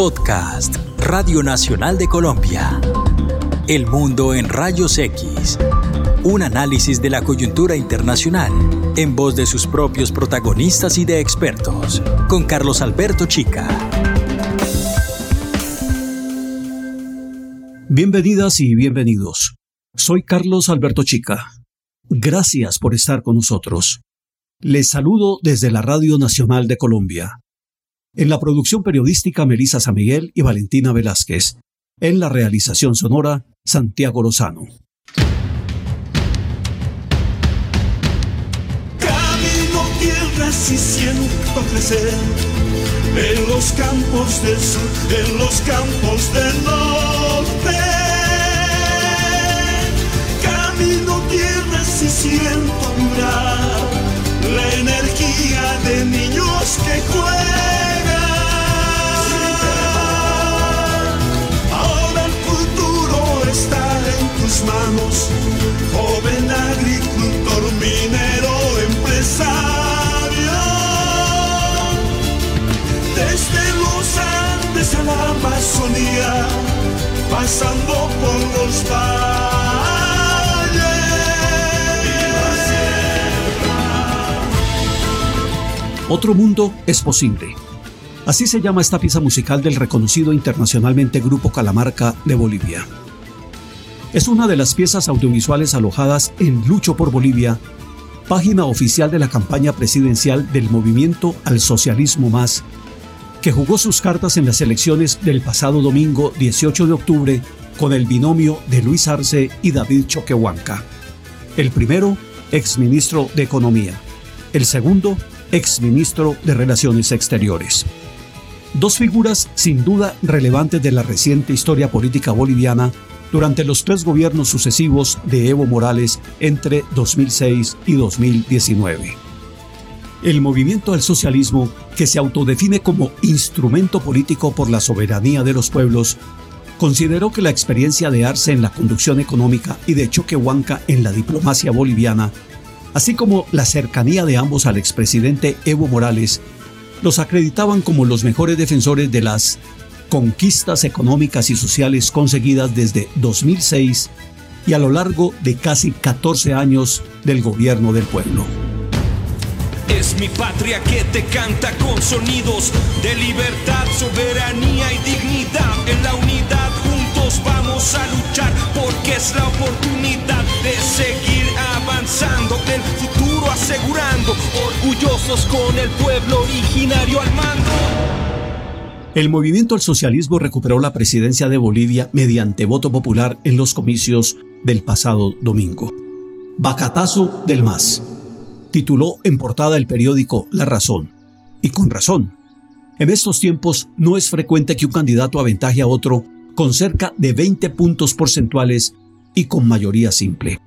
Podcast, Radio Nacional de Colombia. El mundo en rayos X. Un análisis de la coyuntura internacional en voz de sus propios protagonistas y de expertos, con Carlos Alberto Chica. Bienvenidas y bienvenidos. Soy Carlos Alberto Chica. Gracias por estar con nosotros. Les saludo desde la Radio Nacional de Colombia. En la producción periodística Melisa San Miguel y Valentina Velázquez. En la realización sonora Santiago Lozano. Camino tierras y siento crecer en los campos del sur, en los campos del norte. Camino tierras y siento vibrar la energía de niños que juegan. Manos, joven agricultor, minero, empresario. Desde los Andes a la Amazonía, pasando por los valles. Otro mundo es posible. Así se llama esta pieza musical del reconocido internacionalmente Grupo Calamarca de Bolivia. Es una de las piezas audiovisuales alojadas en Lucho por Bolivia, página oficial de la campaña presidencial del Movimiento al Socialismo Más, que jugó sus cartas en las elecciones del pasado domingo 18 de octubre con el binomio de Luis Arce y David Choquehuanca. El primero, exministro de Economía. El segundo, exministro de Relaciones Exteriores. Dos figuras sin duda relevantes de la reciente historia política boliviana durante los tres gobiernos sucesivos de Evo Morales entre 2006 y 2019. El movimiento al socialismo, que se autodefine como instrumento político por la soberanía de los pueblos, consideró que la experiencia de Arce en la conducción económica y de Choquehuanca en la diplomacia boliviana, así como la cercanía de ambos al expresidente Evo Morales, los acreditaban como los mejores defensores de las conquistas económicas y sociales conseguidas desde 2006 y a lo largo de casi 14 años del gobierno del pueblo. Es mi patria que te canta con sonidos de libertad, soberanía y dignidad. En la unidad juntos vamos a luchar porque es la oportunidad de seguir avanzando, el futuro asegurando, orgullosos con el pueblo originario al mando. El movimiento al socialismo recuperó la presidencia de Bolivia mediante voto popular en los comicios del pasado domingo. Bacatazo del MAS. Tituló en portada el periódico La Razón. Y con razón. En estos tiempos no es frecuente que un candidato aventaje a otro con cerca de 20 puntos porcentuales y con mayoría simple.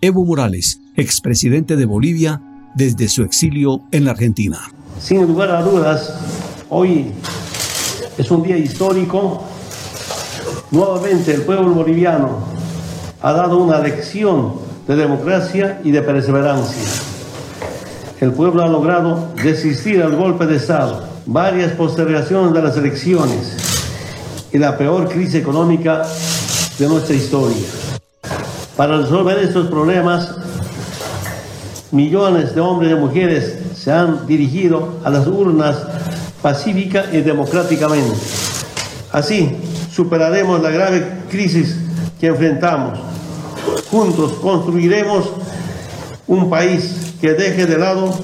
Evo Morales, expresidente de Bolivia, desde su exilio en la Argentina. Sin lugar a dudas, hoy es un día histórico. Nuevamente el pueblo boliviano ha dado una lección de democracia y de perseverancia. El pueblo ha logrado desistir al golpe de Estado, varias postergaciones de las elecciones y la peor crisis económica de nuestra historia. Para resolver estos problemas, millones de hombres y mujeres se han dirigido a las urnas pacífica y democráticamente. Así superaremos la grave crisis que enfrentamos. Juntos construiremos un país que deje de lado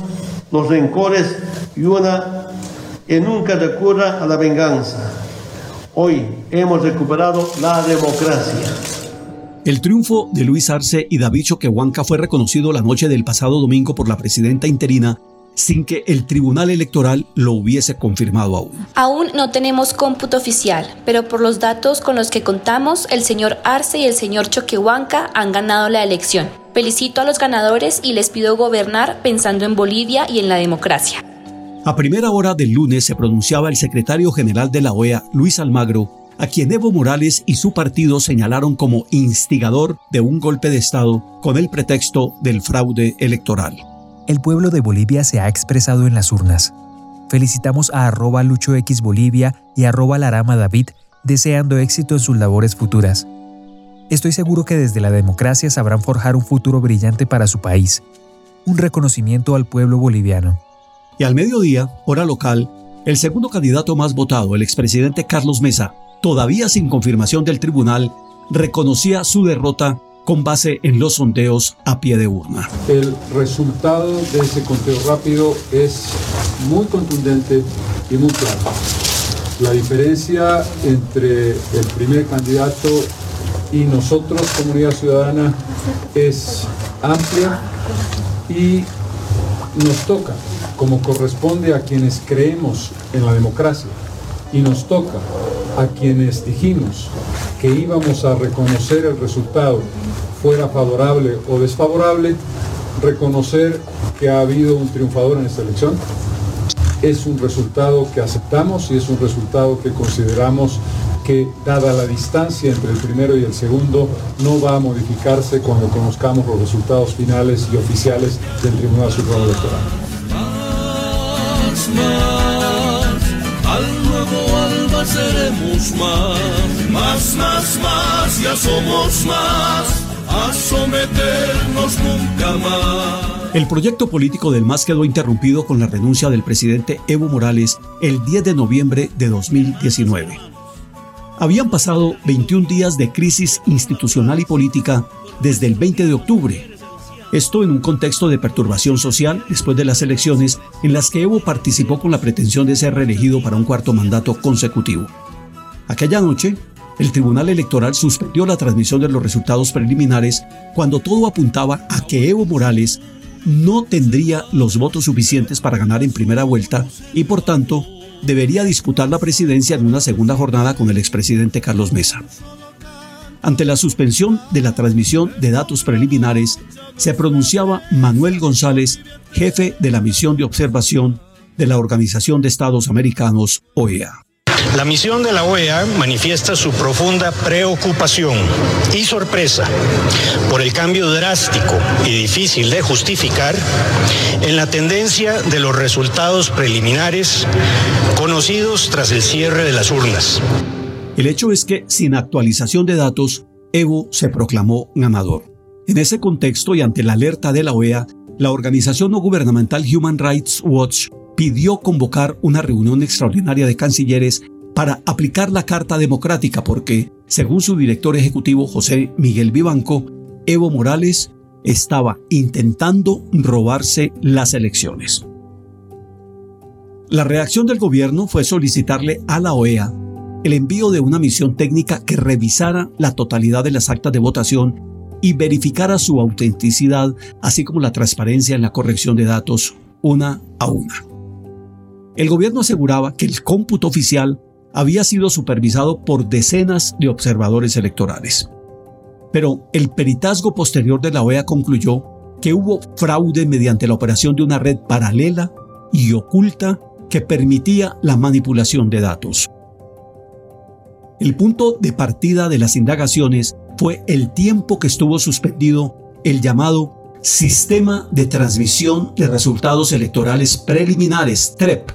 los rencores y una que nunca recurra a la venganza. Hoy hemos recuperado la democracia. El triunfo de Luis Arce y David Choquehuanca fue reconocido la noche del pasado domingo por la presidenta interina sin que el Tribunal Electoral lo hubiese confirmado aún. Aún no tenemos cómputo oficial, pero por los datos con los que contamos, el señor Arce y el señor Choquehuanca han ganado la elección. Felicito a los ganadores y les pido gobernar pensando en Bolivia y en la democracia. A primera hora del lunes se pronunciaba el secretario general de la OEA, Luis Almagro, a quien Evo Morales y su partido señalaron como instigador de un golpe de Estado con el pretexto del fraude electoral el pueblo de Bolivia se ha expresado en las urnas. felicitamos a arroba luchoxbolivia y arroba larama david deseando éxito en sus labores futuras. Estoy seguro que desde la democracia sabrán forjar un futuro brillante para su país. Un reconocimiento al pueblo boliviano. Y al mediodía, hora local, el segundo candidato más votado, el expresidente Carlos Mesa, todavía sin confirmación del tribunal, reconocía su derrota con base en los sondeos a pie de urna. El resultado de ese conteo rápido es muy contundente y muy claro. La diferencia entre el primer candidato y nosotros, comunidad ciudadana, es amplia y nos toca, como corresponde a quienes creemos en la democracia, y nos toca a quienes dijimos que íbamos a reconocer el resultado, fuera favorable o desfavorable, reconocer que ha habido un triunfador en esta elección es un resultado que aceptamos y es un resultado que consideramos que, dada la distancia entre el primero y el segundo, no va a modificarse cuando conozcamos los resultados finales y oficiales del Tribunal Supremo Electoral. seremos más, más, más, más, ya somos más, El proyecto político del MAS quedó interrumpido con la renuncia del presidente Evo Morales el 10 de noviembre de 2019. Habían pasado 21 días de crisis institucional y política desde el 20 de octubre. Esto en un contexto de perturbación social después de las elecciones en las que Evo participó con la pretensión de ser reelegido para un cuarto mandato consecutivo. Aquella noche, el Tribunal Electoral suspendió la transmisión de los resultados preliminares cuando todo apuntaba a que Evo Morales no tendría los votos suficientes para ganar en primera vuelta y por tanto debería disputar la presidencia en una segunda jornada con el expresidente Carlos Mesa. Ante la suspensión de la transmisión de datos preliminares, se pronunciaba Manuel González, jefe de la misión de observación de la Organización de Estados Americanos, OEA. La misión de la OEA manifiesta su profunda preocupación y sorpresa por el cambio drástico y difícil de justificar en la tendencia de los resultados preliminares conocidos tras el cierre de las urnas. El hecho es que, sin actualización de datos, Evo se proclamó ganador. En ese contexto y ante la alerta de la OEA, la organización no gubernamental Human Rights Watch pidió convocar una reunión extraordinaria de cancilleres para aplicar la Carta Democrática porque, según su director ejecutivo José Miguel Vivanco, Evo Morales estaba intentando robarse las elecciones. La reacción del gobierno fue solicitarle a la OEA el envío de una misión técnica que revisara la totalidad de las actas de votación y verificara su autenticidad, así como la transparencia en la corrección de datos una a una. El gobierno aseguraba que el cómputo oficial había sido supervisado por decenas de observadores electorales. Pero el peritazgo posterior de la OEA concluyó que hubo fraude mediante la operación de una red paralela y oculta que permitía la manipulación de datos. El punto de partida de las indagaciones fue el tiempo que estuvo suspendido el llamado Sistema de Transmisión de Resultados Electorales Preliminares, TREP,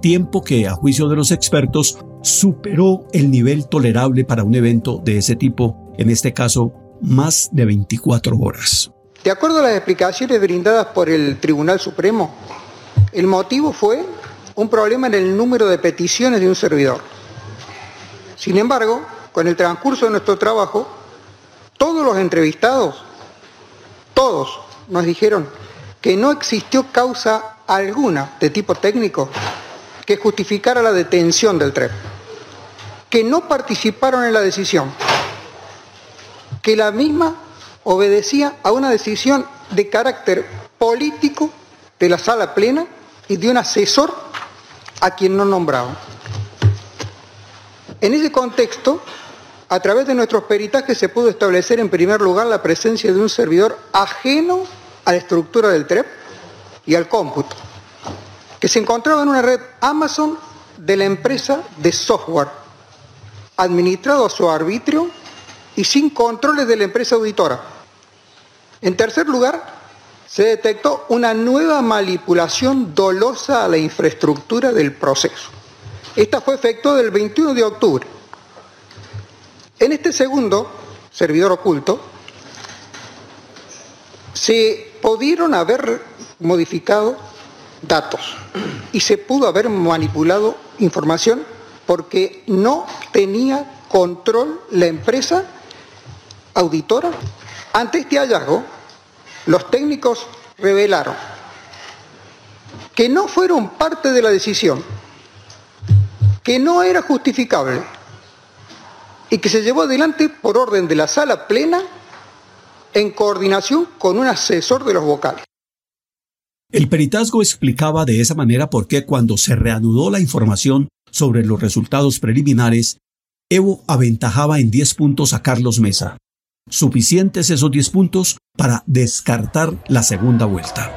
tiempo que, a juicio de los expertos, superó el nivel tolerable para un evento de ese tipo, en este caso, más de 24 horas. De acuerdo a las explicaciones brindadas por el Tribunal Supremo, el motivo fue un problema en el número de peticiones de un servidor. Sin embargo, con el transcurso de nuestro trabajo, todos los entrevistados, todos nos dijeron que no existió causa alguna de tipo técnico que justificara la detención del TREP, que no participaron en la decisión, que la misma obedecía a una decisión de carácter político de la sala plena y de un asesor a quien no nombraban. En ese contexto, a través de nuestros peritajes se pudo establecer en primer lugar la presencia de un servidor ajeno a la estructura del TREP y al cómputo que se encontraba en una red Amazon de la empresa de software, administrado a su arbitrio y sin controles de la empresa auditora. En tercer lugar, se detectó una nueva manipulación dolosa a la infraestructura del proceso. Esta fue efecto del 21 de octubre. En este segundo servidor oculto, se pudieron haber modificado datos y se pudo haber manipulado información porque no tenía control la empresa auditora. Ante este hallazgo, los técnicos revelaron que no fueron parte de la decisión, que no era justificable y que se llevó adelante por orden de la sala plena en coordinación con un asesor de los vocales. El peritazgo explicaba de esa manera por qué cuando se reanudó la información sobre los resultados preliminares, Evo aventajaba en 10 puntos a Carlos Mesa. Suficientes esos 10 puntos para descartar la segunda vuelta.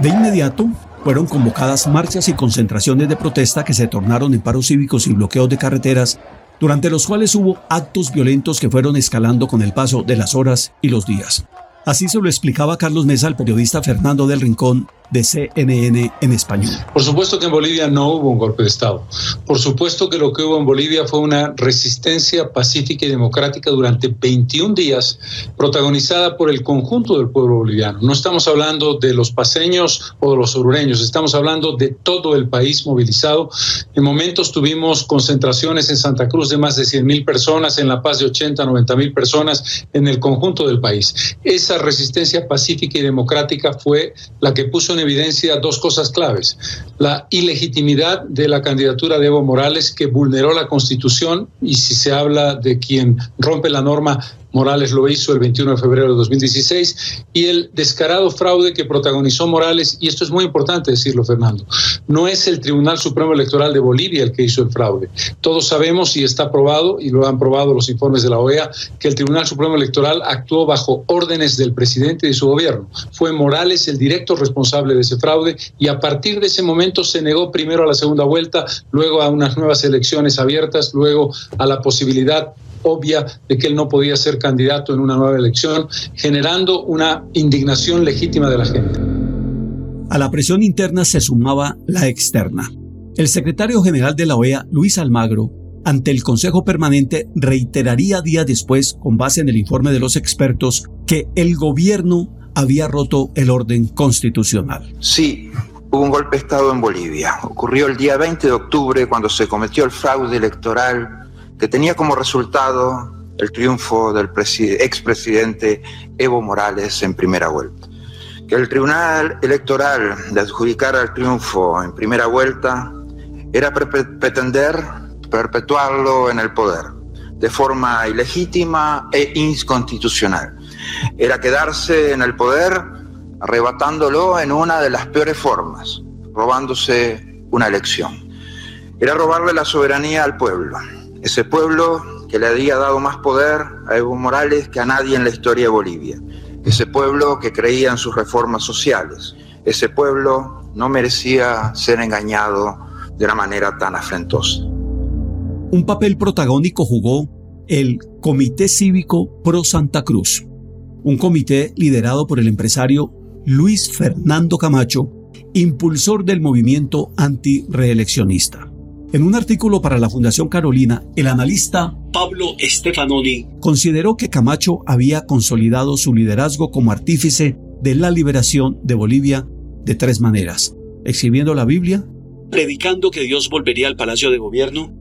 De inmediato, fueron convocadas marchas y concentraciones de protesta que se tornaron en paros cívicos y bloqueos de carreteras, durante los cuales hubo actos violentos que fueron escalando con el paso de las horas y los días. Así se lo explicaba Carlos Mesa al periodista Fernando del Rincón de CNN en español. Por supuesto que en Bolivia no hubo un golpe de Estado. Por supuesto que lo que hubo en Bolivia fue una resistencia pacífica y democrática durante 21 días, protagonizada por el conjunto del pueblo boliviano. No estamos hablando de los paseños o de los orureños, estamos hablando de todo el país movilizado. En momentos tuvimos concentraciones en Santa Cruz de más de 100 mil personas, en La Paz de 80, 90 mil personas, en el conjunto del país. Esa resistencia pacífica y democrática fue la que puso en evidencia dos cosas claves. La ilegitimidad de la candidatura de Evo Morales que vulneró la Constitución y si se habla de quien rompe la norma, Morales lo hizo el 21 de febrero de 2016, y el descarado fraude que protagonizó Morales, y esto es muy importante decirlo, Fernando, no es el Tribunal Supremo Electoral de Bolivia el que hizo el fraude. Todos sabemos y está probado, y lo han probado los informes de la OEA, que el Tribunal Supremo Electoral actuó bajo órdenes del presidente y de su gobierno. Fue Morales el directo responsable de ese fraude, y a partir de ese momento se negó primero a la segunda vuelta, luego a unas nuevas elecciones abiertas, luego a la posibilidad obvia de que él no podía ser candidato en una nueva elección, generando una indignación legítima de la gente. A la presión interna se sumaba la externa. El secretario general de la OEA, Luis Almagro, ante el Consejo Permanente reiteraría días después, con base en el informe de los expertos, que el gobierno había roto el orden constitucional. Sí, hubo un golpe de Estado en Bolivia. Ocurrió el día 20 de octubre cuando se cometió el fraude electoral que tenía como resultado el triunfo del expresidente Evo Morales en primera vuelta. Que el Tribunal Electoral le adjudicara el triunfo en primera vuelta era pretender perpetuarlo en el poder de forma ilegítima e inconstitucional. Era quedarse en el poder arrebatándolo en una de las peores formas, robándose una elección. Era robarle la soberanía al pueblo, ese pueblo que le había dado más poder a Evo Morales que a nadie en la historia de Bolivia. Ese pueblo que creía en sus reformas sociales. Ese pueblo no merecía ser engañado de una manera tan afrentosa. Un papel protagónico jugó el Comité Cívico Pro Santa Cruz, un comité liderado por el empresario Luis Fernando Camacho, impulsor del movimiento antireeleccionista. En un artículo para la Fundación Carolina, el analista Pablo Stefanoni consideró que Camacho había consolidado su liderazgo como artífice de la liberación de Bolivia de tres maneras, exhibiendo la Biblia, predicando que Dios volvería al Palacio de Gobierno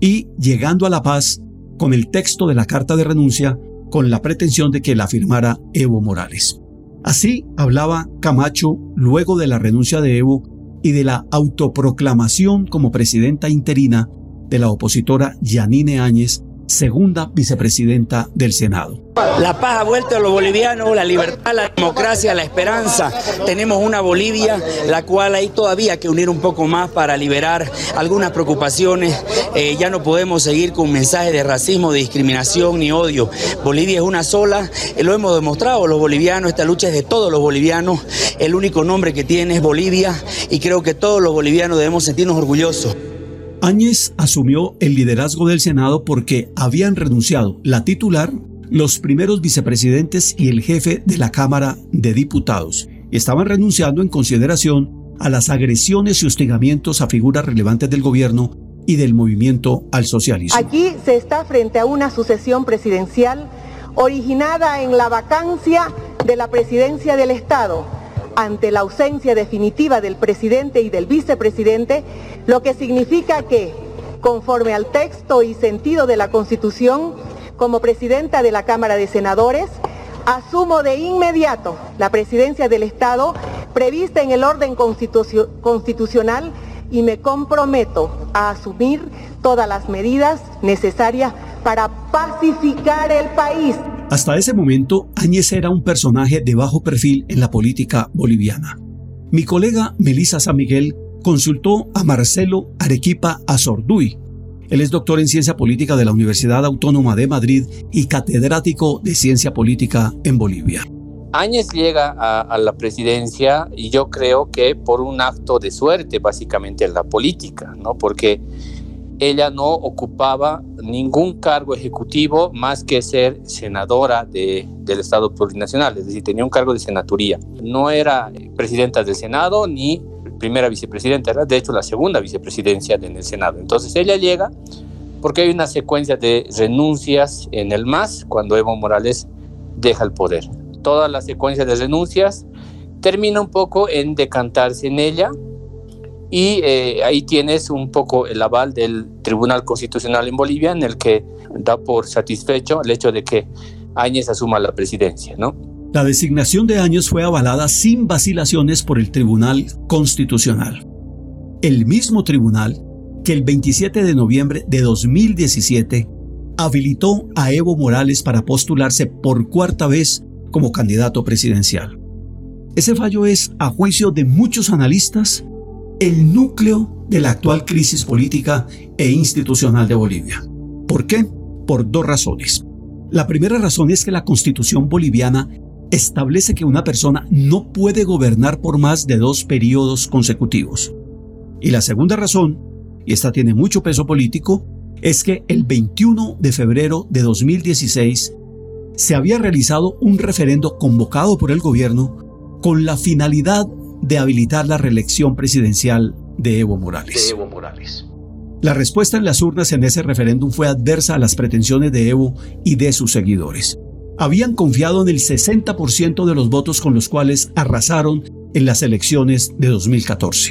y llegando a la paz con el texto de la carta de renuncia con la pretensión de que la firmara Evo Morales. Así hablaba Camacho luego de la renuncia de Evo y de la autoproclamación como presidenta interina de la opositora Yanine Áñez, segunda vicepresidenta del Senado. La paz ha vuelto a los bolivianos, la libertad, la democracia, la esperanza. Tenemos una Bolivia, la cual hay todavía que unir un poco más para liberar algunas preocupaciones. Eh, ya no podemos seguir con mensajes de racismo, de discriminación ni odio. Bolivia es una sola, eh, lo hemos demostrado los bolivianos, esta lucha es de todos los bolivianos. El único nombre que tiene es Bolivia y creo que todos los bolivianos debemos sentirnos orgullosos. Áñez asumió el liderazgo del Senado porque habían renunciado la titular, los primeros vicepresidentes y el jefe de la Cámara de Diputados. Estaban renunciando en consideración a las agresiones y hostigamientos a figuras relevantes del gobierno y del movimiento al socialismo. Aquí se está frente a una sucesión presidencial originada en la vacancia de la presidencia del Estado ante la ausencia definitiva del presidente y del vicepresidente, lo que significa que, conforme al texto y sentido de la Constitución, como presidenta de la Cámara de Senadores, asumo de inmediato la presidencia del Estado prevista en el orden constitucional y me comprometo a asumir todas las medidas necesarias para pacificar el país. Hasta ese momento, Áñez era un personaje de bajo perfil en la política boliviana. Mi colega Melissa San Miguel consultó a Marcelo Arequipa Azorduy. Él es doctor en ciencia política de la Universidad Autónoma de Madrid y catedrático de ciencia política en Bolivia. Áñez llega a, la presidencia y yo creo que por un acto de suerte básicamente en la política, ¿no? Porque ella no ocupaba ningún cargo ejecutivo más que ser senadora de, del Estado plurinacional, es decir, tenía un cargo de senaturía. No era presidenta del Senado ni primera vicepresidenta, era de hecho la segunda vicepresidencia en el Senado. Entonces ella llega porque hay una secuencia de renuncias en el MAS cuando Evo Morales deja el poder. Toda la secuencia de renuncias termina un poco en decantarse en ella y eh, ahí tienes un poco el aval del Tribunal Constitucional en Bolivia en el que da por satisfecho el hecho de que Áñez asuma la presidencia, ¿no? La designación de Áñez fue avalada sin vacilaciones por el Tribunal Constitucional. El mismo tribunal que el 27 de noviembre de 2017 habilitó a Evo Morales para postularse por cuarta vez como candidato presidencial. Ese fallo es, a juicio de muchos analistas, el núcleo de la actual crisis política e institucional de Bolivia. ¿Por qué? Por dos razones. La primera razón es que la constitución boliviana establece que una persona no puede gobernar por más de dos periodos consecutivos. Y la segunda razón, y esta tiene mucho peso político, es que el 21 de febrero de 2016 se había realizado un referendo convocado por el gobierno con la finalidad de habilitar la reelección presidencial de Evo Morales. La respuesta en las urnas en ese referéndum fue adversa a las pretensiones de Evo y de sus seguidores. Habían confiado en el 60% de los votos con los cuales arrasaron en las elecciones de 2014.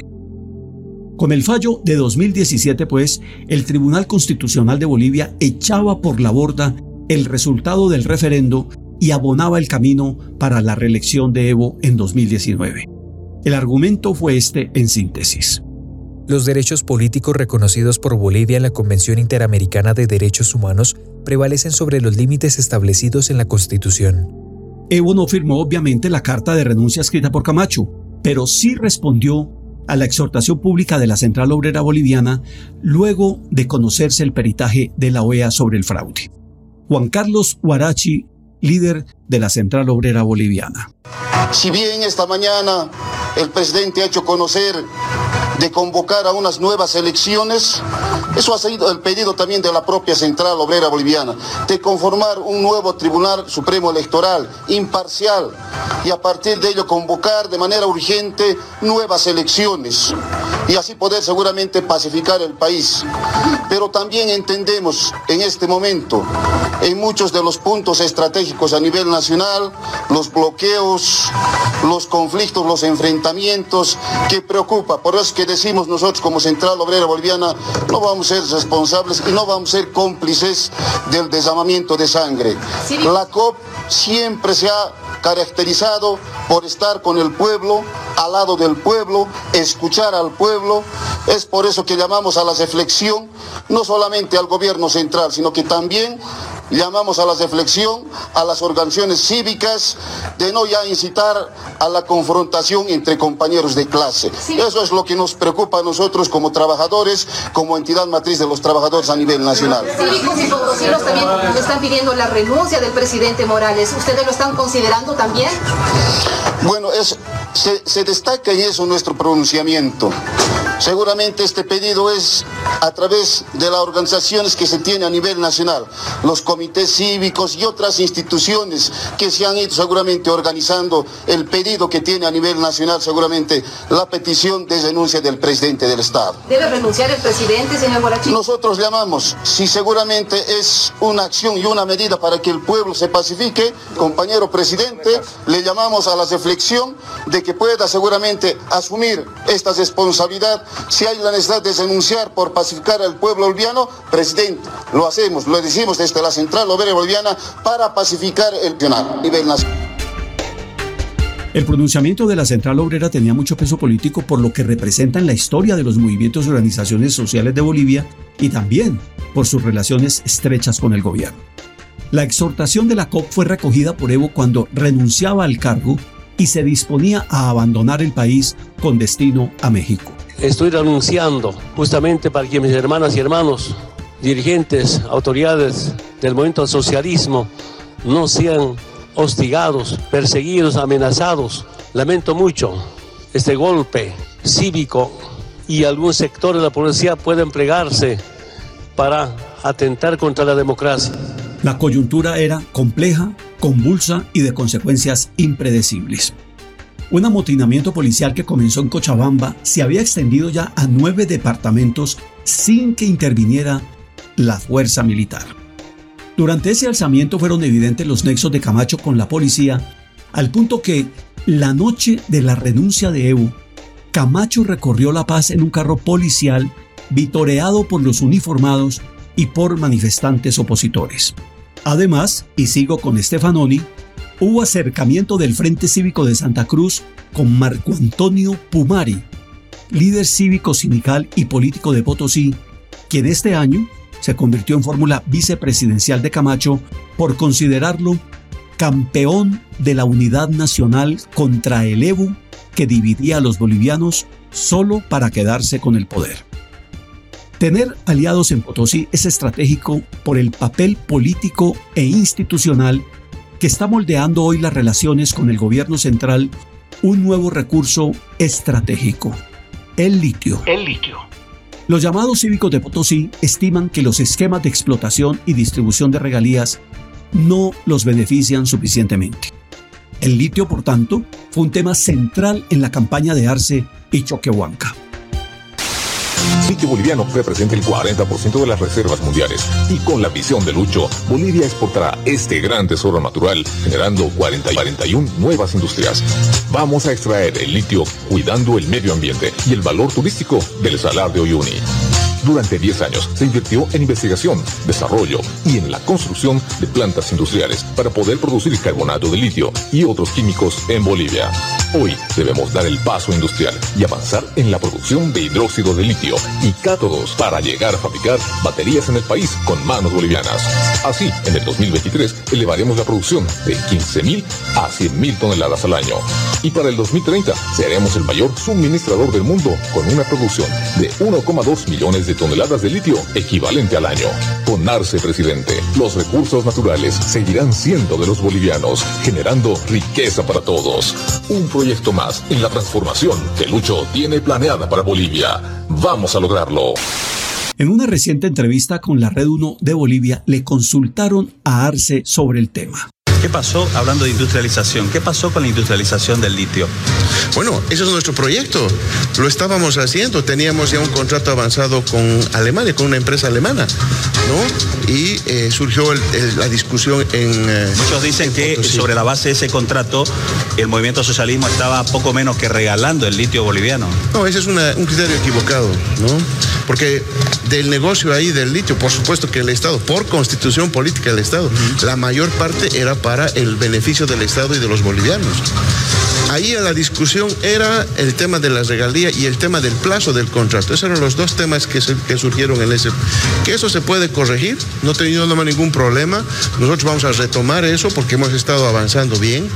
Con el fallo de 2017, pues, el Tribunal Constitucional de Bolivia echaba por la borda el resultado del referendo y abonaba el camino para la reelección de Evo en 2019. El argumento fue este en síntesis. Los derechos políticos reconocidos por Bolivia en la Convención Interamericana de Derechos Humanos prevalecen sobre los límites establecidos en la Constitución. Evo no firmó obviamente la carta de renuncia escrita por Camacho, pero sí respondió a la exhortación pública de la Central Obrera Boliviana luego de conocerse el peritaje de la OEA sobre el fraude. Juan Carlos Huarachi, líder de la Central Obrera Boliviana. Si bien esta mañana el presidente ha hecho conocer de convocar a unas nuevas elecciones. Eso ha sido el pedido también de la propia Central Obrera Boliviana, de conformar un nuevo Tribunal Supremo Electoral imparcial y a partir de ello convocar de manera urgente nuevas elecciones y así poder seguramente pacificar el país. Pero también entendemos en este momento, en muchos de los puntos estratégicos a nivel nacional, los bloqueos, los conflictos, los enfrentamientos que preocupa. Por eso es que decimos nosotros como Central Obrera Boliviana, no vamos a ser responsables y no vamos a ser cómplices del desarmamiento de sangre. La COP siempre se ha caracterizado por estar con el pueblo, al lado del pueblo, escuchar al pueblo. Es por eso que llamamos a la reflexión, no solamente al gobierno central, sino que también llamamos a la reflexión a las organizaciones cívicas de no ya incitar a la confrontación entre compañeros de clase. Eso es lo que nos preocupa a nosotros como trabajadores, como entidad matriz de los trabajadores a nivel nacional. Cívicos y potosinos también están pidiendo la renuncia del presidente Morales. ¿Ustedes lo están considerando también? Bueno, es, se, se destaca en eso nuestro pronunciamiento Seguramente este pedido es a través de las organizaciones que se tienen a nivel nacional, los comités cívicos y otras instituciones que se han ido seguramente organizando el pedido que tiene a nivel nacional seguramente la petición de denuncia del presidente del Estado. ¿Debe renunciar el presidente, señor Guarachi? Nosotros llamamos, si seguramente es una acción y una medida para que el pueblo se pacifique, compañero presidente, le llamamos a la reflexión de que pueda seguramente asumir esta responsabilidad si hay la necesidad de denunciar por pacificar al pueblo boliviano, presidente, lo hacemos, lo decimos desde la Central Obrera Boliviana para pacificar el a nivel nacional. El pronunciamiento de la Central Obrera tenía mucho peso político por lo que representa en la historia de los movimientos y organizaciones sociales de Bolivia y también por sus relaciones estrechas con el gobierno. La exhortación de la COP fue recogida por Evo cuando renunciaba al cargo y se disponía a abandonar el país con destino a México. Estoy renunciando justamente para que mis hermanas y hermanos, dirigentes, autoridades del movimiento al socialismo, no sean hostigados, perseguidos, amenazados. Lamento mucho este golpe cívico y algún sector de la policía puede emplearse para atentar contra la democracia. La coyuntura era compleja, convulsa y de consecuencias impredecibles. Un amotinamiento policial que comenzó en Cochabamba se había extendido ya a nueve departamentos sin que interviniera la fuerza militar. Durante ese alzamiento fueron evidentes los nexos de Camacho con la policía, al punto que, la noche de la renuncia de Evo, Camacho recorrió La Paz en un carro policial vitoreado por los uniformados y por manifestantes opositores. Además, y sigo con Stefanoni, hubo acercamiento del Frente Cívico de Santa Cruz con Marco Antonio Pumari, líder cívico sindical y político de Potosí, quien este año se convirtió en fórmula vicepresidencial de Camacho por considerarlo campeón de la unidad nacional contra el Evo que dividía a los bolivianos solo para quedarse con el poder. Tener aliados en Potosí es estratégico por el papel político e institucional que está moldeando hoy las relaciones con el gobierno central un nuevo recurso estratégico, el litio. El litio. Los llamados cívicos de Potosí estiman que los esquemas de explotación y distribución de regalías no los benefician suficientemente. El litio, por tanto, fue un tema central en la campaña de Arce y Choquehuanca. El litio boliviano representa el 40% de las reservas mundiales y con la visión de Lucho, Bolivia exportará este gran tesoro natural generando 40 y 41 nuevas industrias. Vamos a extraer el litio cuidando el medio ambiente y el valor turístico del Salar de Uyuni. Durante 10 años se invirtió en investigación, desarrollo y en la construcción de plantas industriales para poder producir carbonato de litio y otros químicos en Bolivia. Hoy debemos dar el paso industrial y avanzar en la producción de hidróxido de litio y cátodos para llegar a fabricar baterías en el país con manos bolivianas. Así, en el 2023 elevaremos la producción de 15.000 a 100.000 toneladas al año. Y para el 2030 seremos el mayor suministrador del mundo con una producción de 1,2 millones de toneladas de litio equivalente al año. Con Arce, presidente, los recursos naturales seguirán siendo de los bolivianos, generando riqueza para todos. Proyecto más en la transformación que Lucho tiene planeada para Bolivia. Vamos a lograrlo. En una reciente entrevista con la Red 1 de Bolivia le consultaron a Arce sobre el tema. ¿Qué pasó, hablando de industrialización, qué pasó con la industrialización del litio? Bueno, ese es nuestro proyecto. Lo estábamos haciendo. Teníamos ya un contrato avanzado con Alemania, con una empresa alemana, ¿no? Y eh, surgió la discusión en... Eh, Muchos dicen que sobre la base de ese contrato el movimiento socialismo estaba poco menos que regalando el litio boliviano. No, ese es un criterio equivocado, ¿no? Porque del negocio ahí del litio, por supuesto que el Estado, por constitución política del Estado, la mayor parte era para el beneficio del Estado y de los bolivianos. Ahí la discusión era el tema de la regalía y el tema del plazo del contrato. Esos eran los dos temas que, surgieron en ese. Que eso se puede corregir, no teniendo ningún problema. Nosotros vamos a retomar eso porque hemos estado avanzando bien.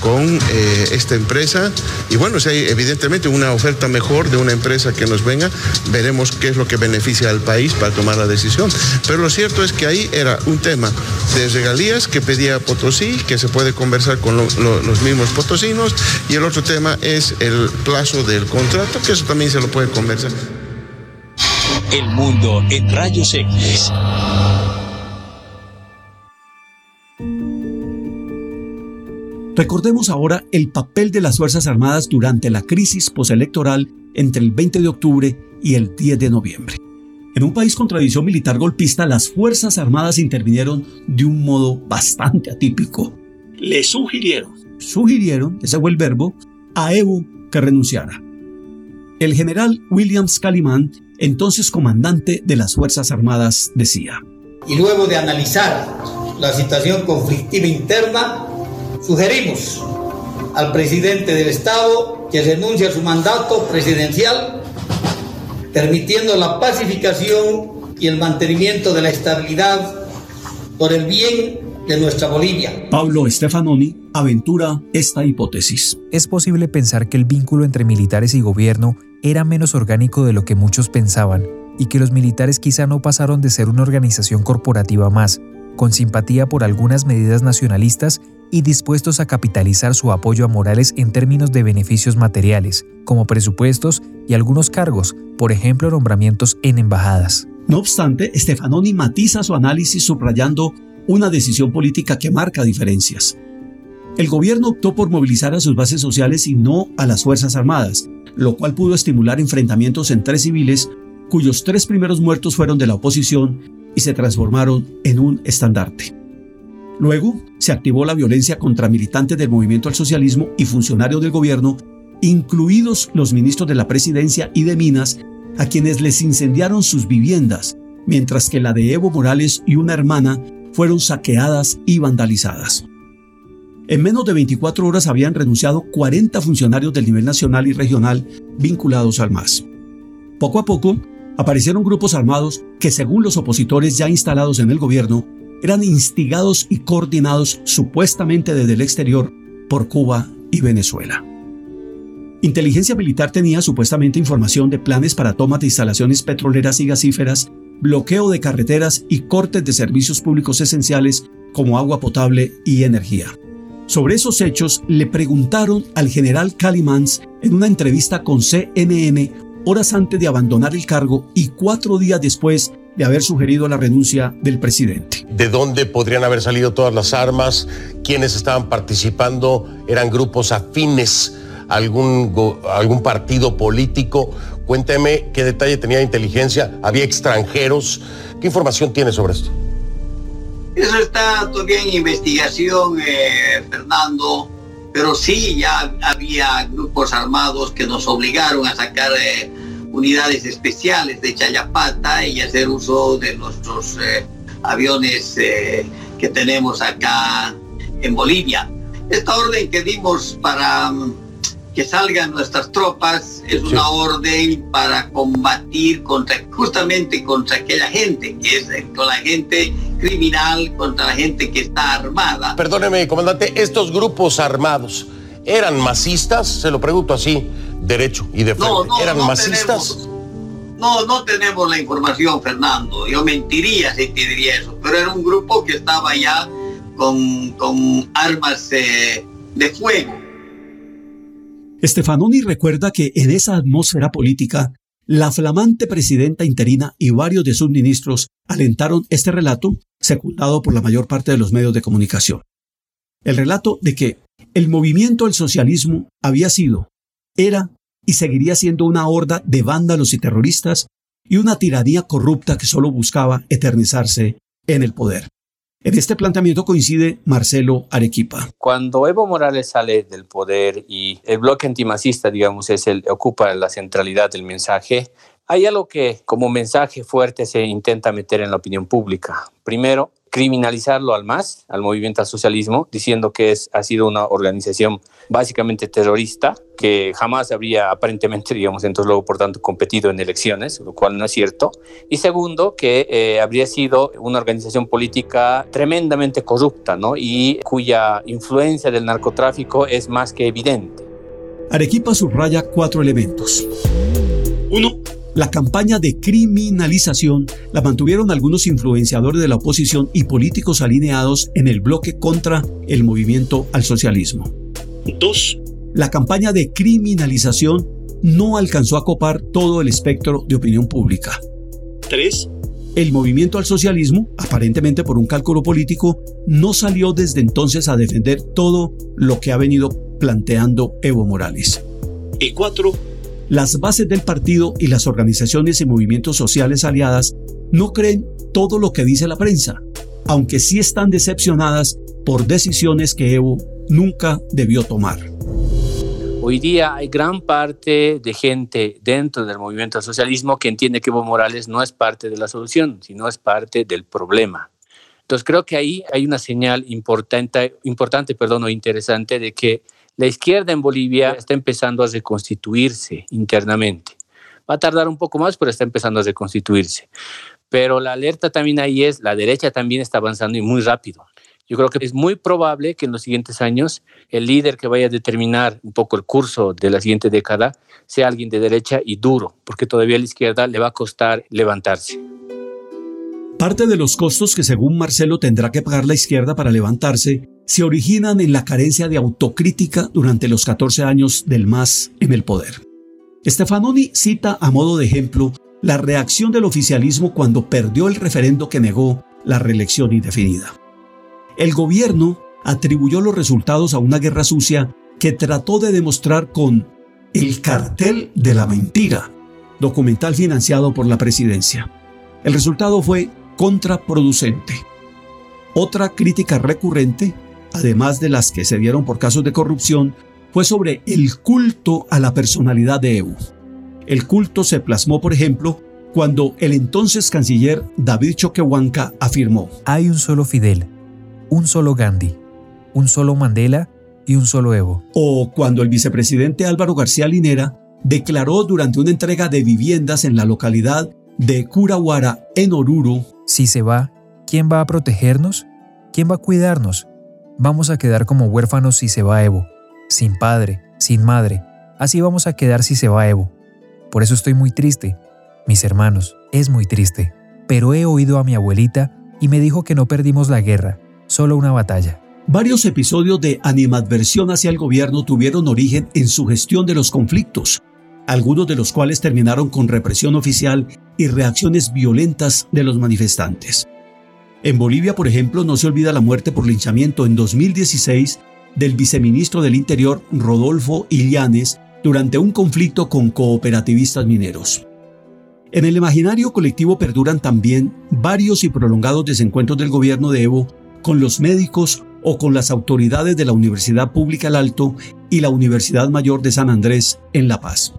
con eh, esta empresa. Y bueno, si hay evidentemente una oferta mejor de una empresa que nos venga, veremos qué es lo que beneficia al país para tomar la decisión. Pero lo cierto es que ahí era un tema de regalías que pedía Potosí, que se puede conversar con los mismos potosinos, y el otro tema es el plazo del contrato, que eso también se lo puede conversar. El mundo en rayos X. Recordemos ahora el papel de las Fuerzas Armadas durante la crisis postelectoral entre el 20 de octubre y el 10 de noviembre. En un país con tradición militar golpista, las Fuerzas Armadas intervinieron de un modo bastante atípico. Le sugirieron, sugirieron, ese fue el verbo, a Evo que renunciara. El general Williams Calimán, entonces comandante de las Fuerzas Armadas, decía. Y luego de analizar la situación conflictiva interna, Sugerimos al presidente del Estado que renuncie a su mandato presidencial, permitiendo la pacificación y el mantenimiento de la estabilidad por el bien de nuestra Bolivia. Pablo Stefanoni aventura esta hipótesis. Es posible pensar que el vínculo entre militares y gobierno era menos orgánico de lo que muchos pensaban y que los militares quizá no pasaron de ser una organización corporativa más, con simpatía por algunas medidas nacionalistas y dispuestos a capitalizar su apoyo a Morales en términos de beneficios materiales, como presupuestos y algunos cargos, por ejemplo nombramientos en embajadas. No obstante, Stefanoni matiza su análisis subrayando una decisión política que marca diferencias. El gobierno optó por movilizar a sus bases sociales y no a las Fuerzas Armadas, lo cual pudo estimular enfrentamientos entre civiles cuyos tres primeros muertos fueron de la oposición y se transformaron en un estandarte. Luego se activó la violencia contra militantes del movimiento al socialismo y funcionarios del gobierno, incluidos los ministros de la presidencia y de Minas, a quienes les incendiaron sus viviendas, mientras que la de Evo Morales y una hermana fueron saqueadas y vandalizadas. En menos de 24 horas habían renunciado 40 funcionarios del nivel nacional y regional vinculados al MAS. Poco a poco, aparecieron grupos armados que, según los opositores ya instalados en el gobierno, eran instigados y coordinados supuestamente desde el exterior por Cuba y Venezuela. Inteligencia militar tenía supuestamente información de planes para tomas de instalaciones petroleras y gasíferas, bloqueo de carreteras y cortes de servicios públicos esenciales como agua potable y energía. Sobre esos hechos le preguntaron al general Calimans en una entrevista con CNN horas antes de abandonar el cargo y cuatro días después de haber sugerido la renuncia del presidente. ¿De dónde podrían haber salido todas las armas? ¿Quiénes estaban participando? ¿Eran grupos afines a algún, algún partido político? Cuénteme qué detalle tenía de inteligencia. ¿Había extranjeros? ¿Qué información tiene sobre esto? Eso está todavía en investigación, eh, Fernando, pero sí ya había grupos armados que nos obligaron a sacar eh, unidades especiales de Chayapata y hacer uso de nuestros eh, aviones eh, que tenemos acá en Bolivia. Esta orden que dimos para mm, que salgan nuestras tropas es una orden para combatir contra justamente contra aquella gente, que es eh, con la gente criminal, contra la gente que está armada. Perdóneme, comandante, estos grupos armados eran masistas, se lo pregunto así, derecho y de frente. ¿Eran masistas? no, no tenemos la información, Fernando. Yo mentiría si te diría eso. Pero era un grupo que estaba ya con, con armas eh, de fuego. Stefanoni recuerda que en esa atmósfera política, la flamante presidenta interina y varios de sus ministros alentaron este relato, secundado por la mayor parte de los medios de comunicación. El relato de que el movimiento al socialismo había sido, era y seguiría siendo una horda de vándalos y terroristas y una tiranía corrupta que solo buscaba eternizarse en el poder. En este planteamiento coincide Marcelo Arequipa. Cuando Evo Morales sale del poder y el bloque antimacista, digamos, es el ocupa la centralidad del mensaje, hay algo que como mensaje fuerte se intenta meter en la opinión pública. Primero, criminalizarlo al más, al movimiento al socialismo, diciendo que es, ha sido una organización básicamente terrorista, que jamás habría aparentemente, digamos, entonces luego, por tanto, competido en elecciones, lo cual no es cierto. Y segundo, que eh, habría sido una organización política tremendamente corrupta, ¿no? Y cuya influencia del narcotráfico es más que evidente. Arequipa subraya cuatro elementos. Uno, la campaña de criminalización la mantuvieron algunos influenciadores de la oposición y políticos alineados en el bloque contra el movimiento al socialismo. 2. La campaña de criminalización no alcanzó a copar todo el espectro de opinión pública. 3. El movimiento al socialismo, aparentemente por un cálculo político, no salió desde entonces a defender todo lo que ha venido planteando Evo Morales. Y 4 las bases del partido y las organizaciones y movimientos sociales aliadas no creen todo lo que dice la prensa, aunque sí están decepcionadas por decisiones que Evo nunca debió tomar. Hoy día hay gran parte de gente dentro del movimiento socialismo que entiende que Evo Morales no es parte de la solución, sino es parte del problema. Entonces creo que ahí hay una señal importante, importante perdón, o interesante de que la izquierda en Bolivia está empezando a reconstituirse internamente. Va a tardar un poco más, pero está empezando a reconstituirse. Pero la alerta también ahí es, la derecha también está avanzando y muy rápido. Yo creo que es muy probable que en los siguientes años el líder que vaya a determinar un poco el curso de la siguiente década sea alguien de derecha y duro, porque todavía a la izquierda le va a costar levantarse. Parte de los costos que según Marcelo tendrá que pagar la izquierda para levantarse se originan en la carencia de autocrítica durante los 14 años del MAS en el poder. Stefanoni cita a modo de ejemplo la reacción del oficialismo cuando perdió el referendo que negó la reelección indefinida. El gobierno atribuyó los resultados a una guerra sucia que trató de demostrar con El cartel de la mentira, documental financiado por la presidencia. El resultado fue contraproducente. Otra crítica recurrente, además de las que se dieron por casos de corrupción, fue sobre el culto a la personalidad de Evo. El culto se plasmó, por ejemplo, cuando el entonces canciller David Choquehuanca afirmó: Hay un solo Fidel, un solo Gandhi, un solo Mandela y un solo Evo. O cuando el vicepresidente Álvaro García Linera declaró durante una entrega de viviendas en la localidad de Curahuara, en Oruro, si se va, ¿quién va a protegernos? ¿Quién va a cuidarnos? Vamos a quedar como huérfanos si se va Evo, sin padre, sin madre. Así vamos a quedar si se va Evo. Por eso estoy muy triste. Mis hermanos, es muy triste. Pero he oído a mi abuelita y me dijo que no perdimos la guerra, solo una batalla. Varios episodios de animadversión hacia el gobierno tuvieron origen en su gestión de los conflictos, algunos de los cuales terminaron con represión oficial y reacciones violentas de los manifestantes. En Bolivia, por ejemplo, no se olvida la muerte por linchamiento en 2016 del viceministro del Interior Rodolfo Illanes durante un conflicto con cooperativistas mineros. En el imaginario colectivo perduran también varios y prolongados desencuentros del gobierno de Evo con los médicos o con las autoridades de la Universidad Pública El Alto y la Universidad Mayor de San Andrés en La Paz.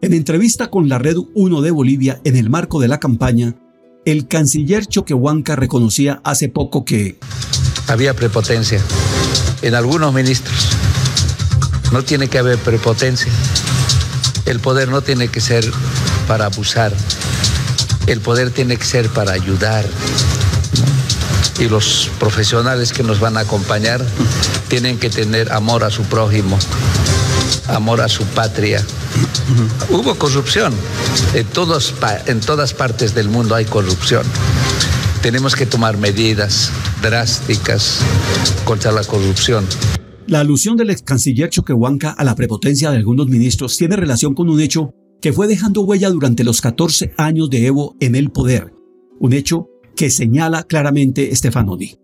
En entrevista con la Red 1 de Bolivia en el marco de la campaña, el canciller Choquehuanca reconocía hace poco que había prepotencia en algunos ministros. No tiene que haber prepotencia. El poder no tiene que ser para abusar. El poder tiene que ser para ayudar. Y los profesionales que nos van a acompañar tienen que tener amor a su prójimo, amor a su patria, Hubo corrupción. En, en todas partes del mundo hay corrupción. Tenemos que tomar medidas drásticas contra la corrupción. La alusión del ex canciller Choquehuanca a la prepotencia de algunos ministros tiene relación con un hecho que fue dejando huella durante los 14 años de Evo en el poder, un hecho que señala claramente Stefanoni.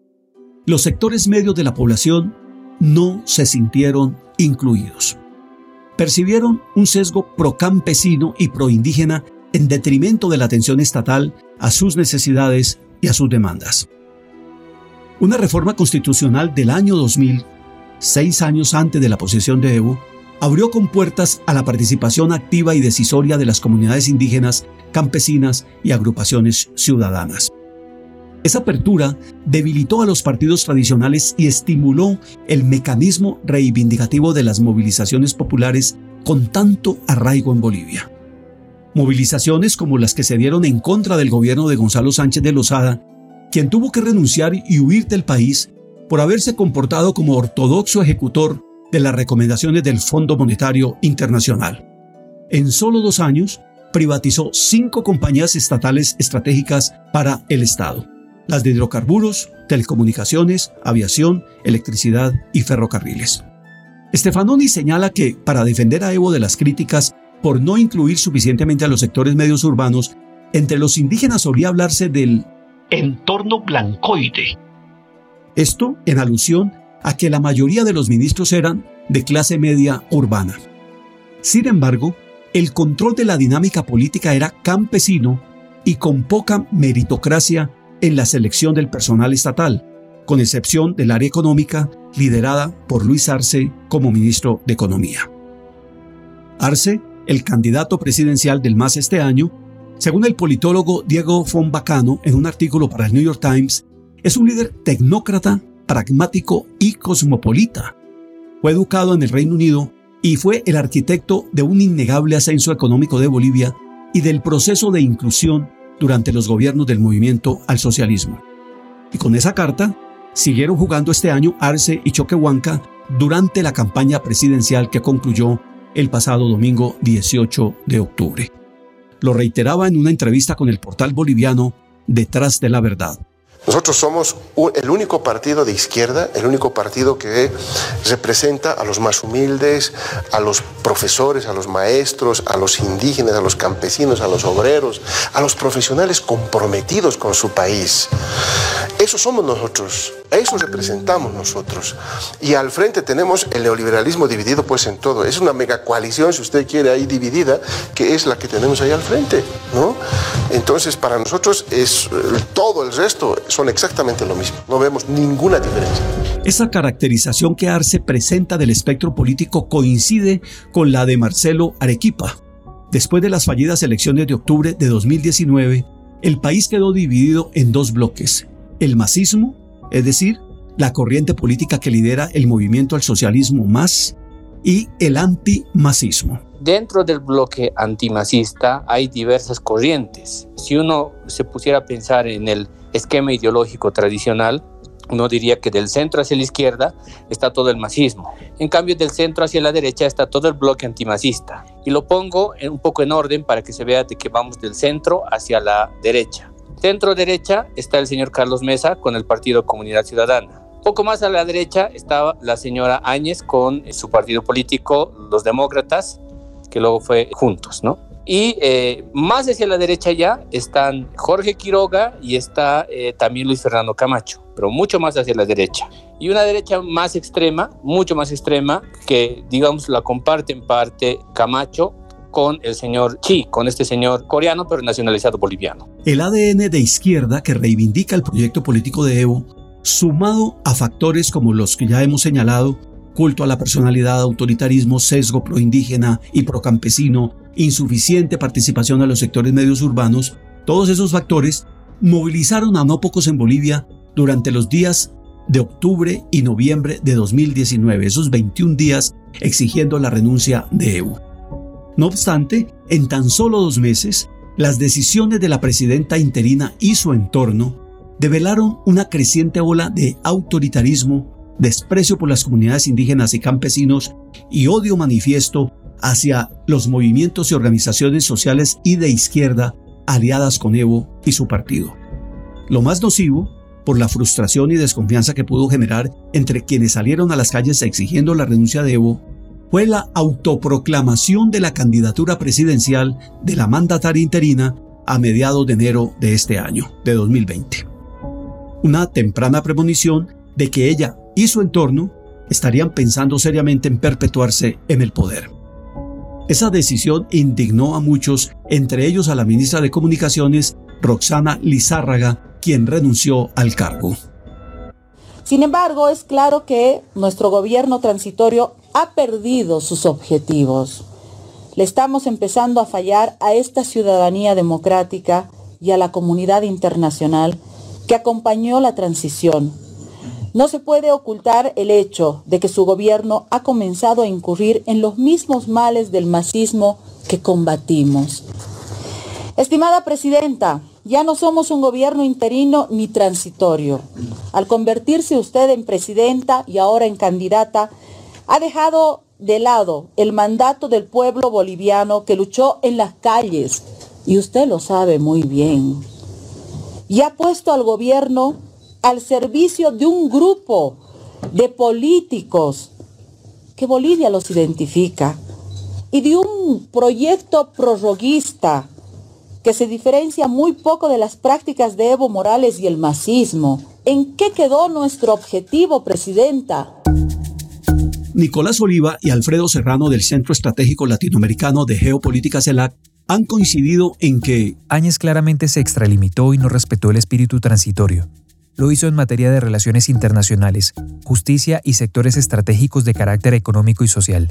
Los sectores medios de la población no se sintieron incluidos percibieron un sesgo pro-campesino y pro-indígena en detrimento de la atención estatal a sus necesidades y a sus demandas. Una reforma constitucional del año 2000, seis años antes de la posesión de Evo, abrió con puertas a la participación activa y decisoria de las comunidades indígenas, campesinas y agrupaciones ciudadanas. Esa apertura debilitó a los partidos tradicionales y estimuló el mecanismo reivindicativo de las movilizaciones populares con tanto arraigo en Bolivia. Movilizaciones como las que se dieron en contra del gobierno de Gonzalo Sánchez de Lozada, quien tuvo que renunciar y huir del país por haberse comportado como ortodoxo ejecutor de las recomendaciones del Fondo Monetario Internacional. En solo dos años, privatizó cinco compañías estatales estratégicas para el Estado, las de hidrocarburos, telecomunicaciones, aviación, electricidad y ferrocarriles. Stefanoni señala que, para defender a Evo de las críticas por no incluir suficientemente a los sectores medios urbanos, entre los indígenas solía hablarse del entorno blancoide. Esto en alusión a que la mayoría de los ministros eran de clase media urbana. Sin embargo, el control de la dinámica política era campesino y con poca meritocracia en la selección del personal estatal, con excepción del área económica liderada por Luis Arce como ministro de Economía. Arce el candidato presidencial del MAS este año, según el politólogo Diego von Bacano en un artículo para el New York Times, es un líder tecnócrata, pragmático y cosmopolita. Fue educado en el Reino Unido y fue el arquitecto de un innegable ascenso económico de Bolivia y del proceso de inclusión durante los gobiernos del movimiento al socialismo. Y con esa carta, siguieron jugando este año Arce y Choquehuanca durante la campaña presidencial que concluyó el pasado domingo 18 de octubre. Lo reiteraba en una entrevista con el portal boliviano Detrás de la Verdad. Nosotros somos el único partido de izquierda, el único partido que representa a los más humildes, a los profesores, a los maestros, a los indígenas, a los campesinos, a los obreros, a los profesionales comprometidos con su país. Eso somos nosotros, a eso representamos nosotros. Y al frente tenemos el neoliberalismo dividido pues en todo. Es una mega coalición, si usted quiere, ahí dividida, que es la que tenemos ahí al frente, ¿no? Entonces, para nosotros es todo el resto son exactamente lo mismo. No vemos ninguna diferencia. Esa caracterización que Arce presenta del espectro político coincide con la de Marcelo Arequipa. Después de las fallidas elecciones de octubre de 2019, el país quedó dividido en dos bloques. El masismo, es decir, la corriente política que lidera el movimiento al socialismo más, y el antimasismo. Dentro del bloque antimacista hay diversas corrientes. Si uno se pusiera a pensar en el esquema ideológico tradicional, uno diría que del centro hacia la izquierda está todo el masismo. En cambio, del centro hacia la derecha está todo el bloque antimacista. Y lo pongo un poco en orden para que se vea de que vamos del centro hacia la derecha. Centro derecha está el señor Carlos Mesa con el Partido Comunidad Ciudadana. Poco más a la derecha estaba la señora Áñez con su partido político, los demócratas, que luego fue juntos, ¿no? Y eh, más hacia la derecha ya están Jorge Quiroga y está eh, también Luis Fernando Camacho, pero mucho más hacia la derecha. Y una derecha más extrema, mucho más extrema, que digamos la comparte en parte Camacho con el señor Chi, con este señor coreano pero nacionalizado boliviano. El ADN de izquierda que reivindica el proyecto político de Evo, sumado a factores como los que ya hemos señalado, culto a la personalidad, autoritarismo, sesgo proindígena y procampesino, insuficiente participación de los sectores medios urbanos, todos esos factores movilizaron a no pocos en Bolivia durante los días de octubre y noviembre de 2019, esos 21 días exigiendo la renuncia de Evo. No obstante, en tan solo dos meses, las decisiones de la presidenta interina y su entorno develaron una creciente ola de autoritarismo desprecio por las comunidades indígenas y campesinos y odio manifiesto hacia los movimientos y organizaciones sociales y de izquierda aliadas con Evo y su partido. Lo más nocivo, por la frustración y desconfianza que pudo generar entre quienes salieron a las calles exigiendo la renuncia de Evo, fue la autoproclamación de la candidatura presidencial de la mandataria interina a mediados de enero de este año, de 2020. Una temprana premonición de que ella y su entorno estarían pensando seriamente en perpetuarse en el poder. Esa decisión indignó a muchos, entre ellos a la ministra de Comunicaciones, Roxana Lizárraga, quien renunció al cargo. Sin embargo, es claro que nuestro gobierno transitorio ha perdido sus objetivos. Le estamos empezando a fallar a esta ciudadanía democrática y a la comunidad internacional que acompañó la transición. No se puede ocultar el hecho de que su gobierno ha comenzado a incurrir en los mismos males del masismo que combatimos. Estimada Presidenta, ya no somos un gobierno interino ni transitorio. Al convertirse usted en presidenta y ahora en candidata, ha dejado de lado el mandato del pueblo boliviano que luchó en las calles, y usted lo sabe muy bien. Y ha puesto al gobierno al servicio de un grupo de políticos que Bolivia los identifica y de un proyecto prorroguista que se diferencia muy poco de las prácticas de Evo Morales y el masismo. ¿En qué quedó nuestro objetivo, Presidenta? Nicolás Oliva y Alfredo Serrano del Centro Estratégico Latinoamericano de Geopolítica CELAC han coincidido en que Áñez claramente se extralimitó y no respetó el espíritu transitorio. Lo hizo en materia de relaciones internacionales, justicia y sectores estratégicos de carácter económico y social.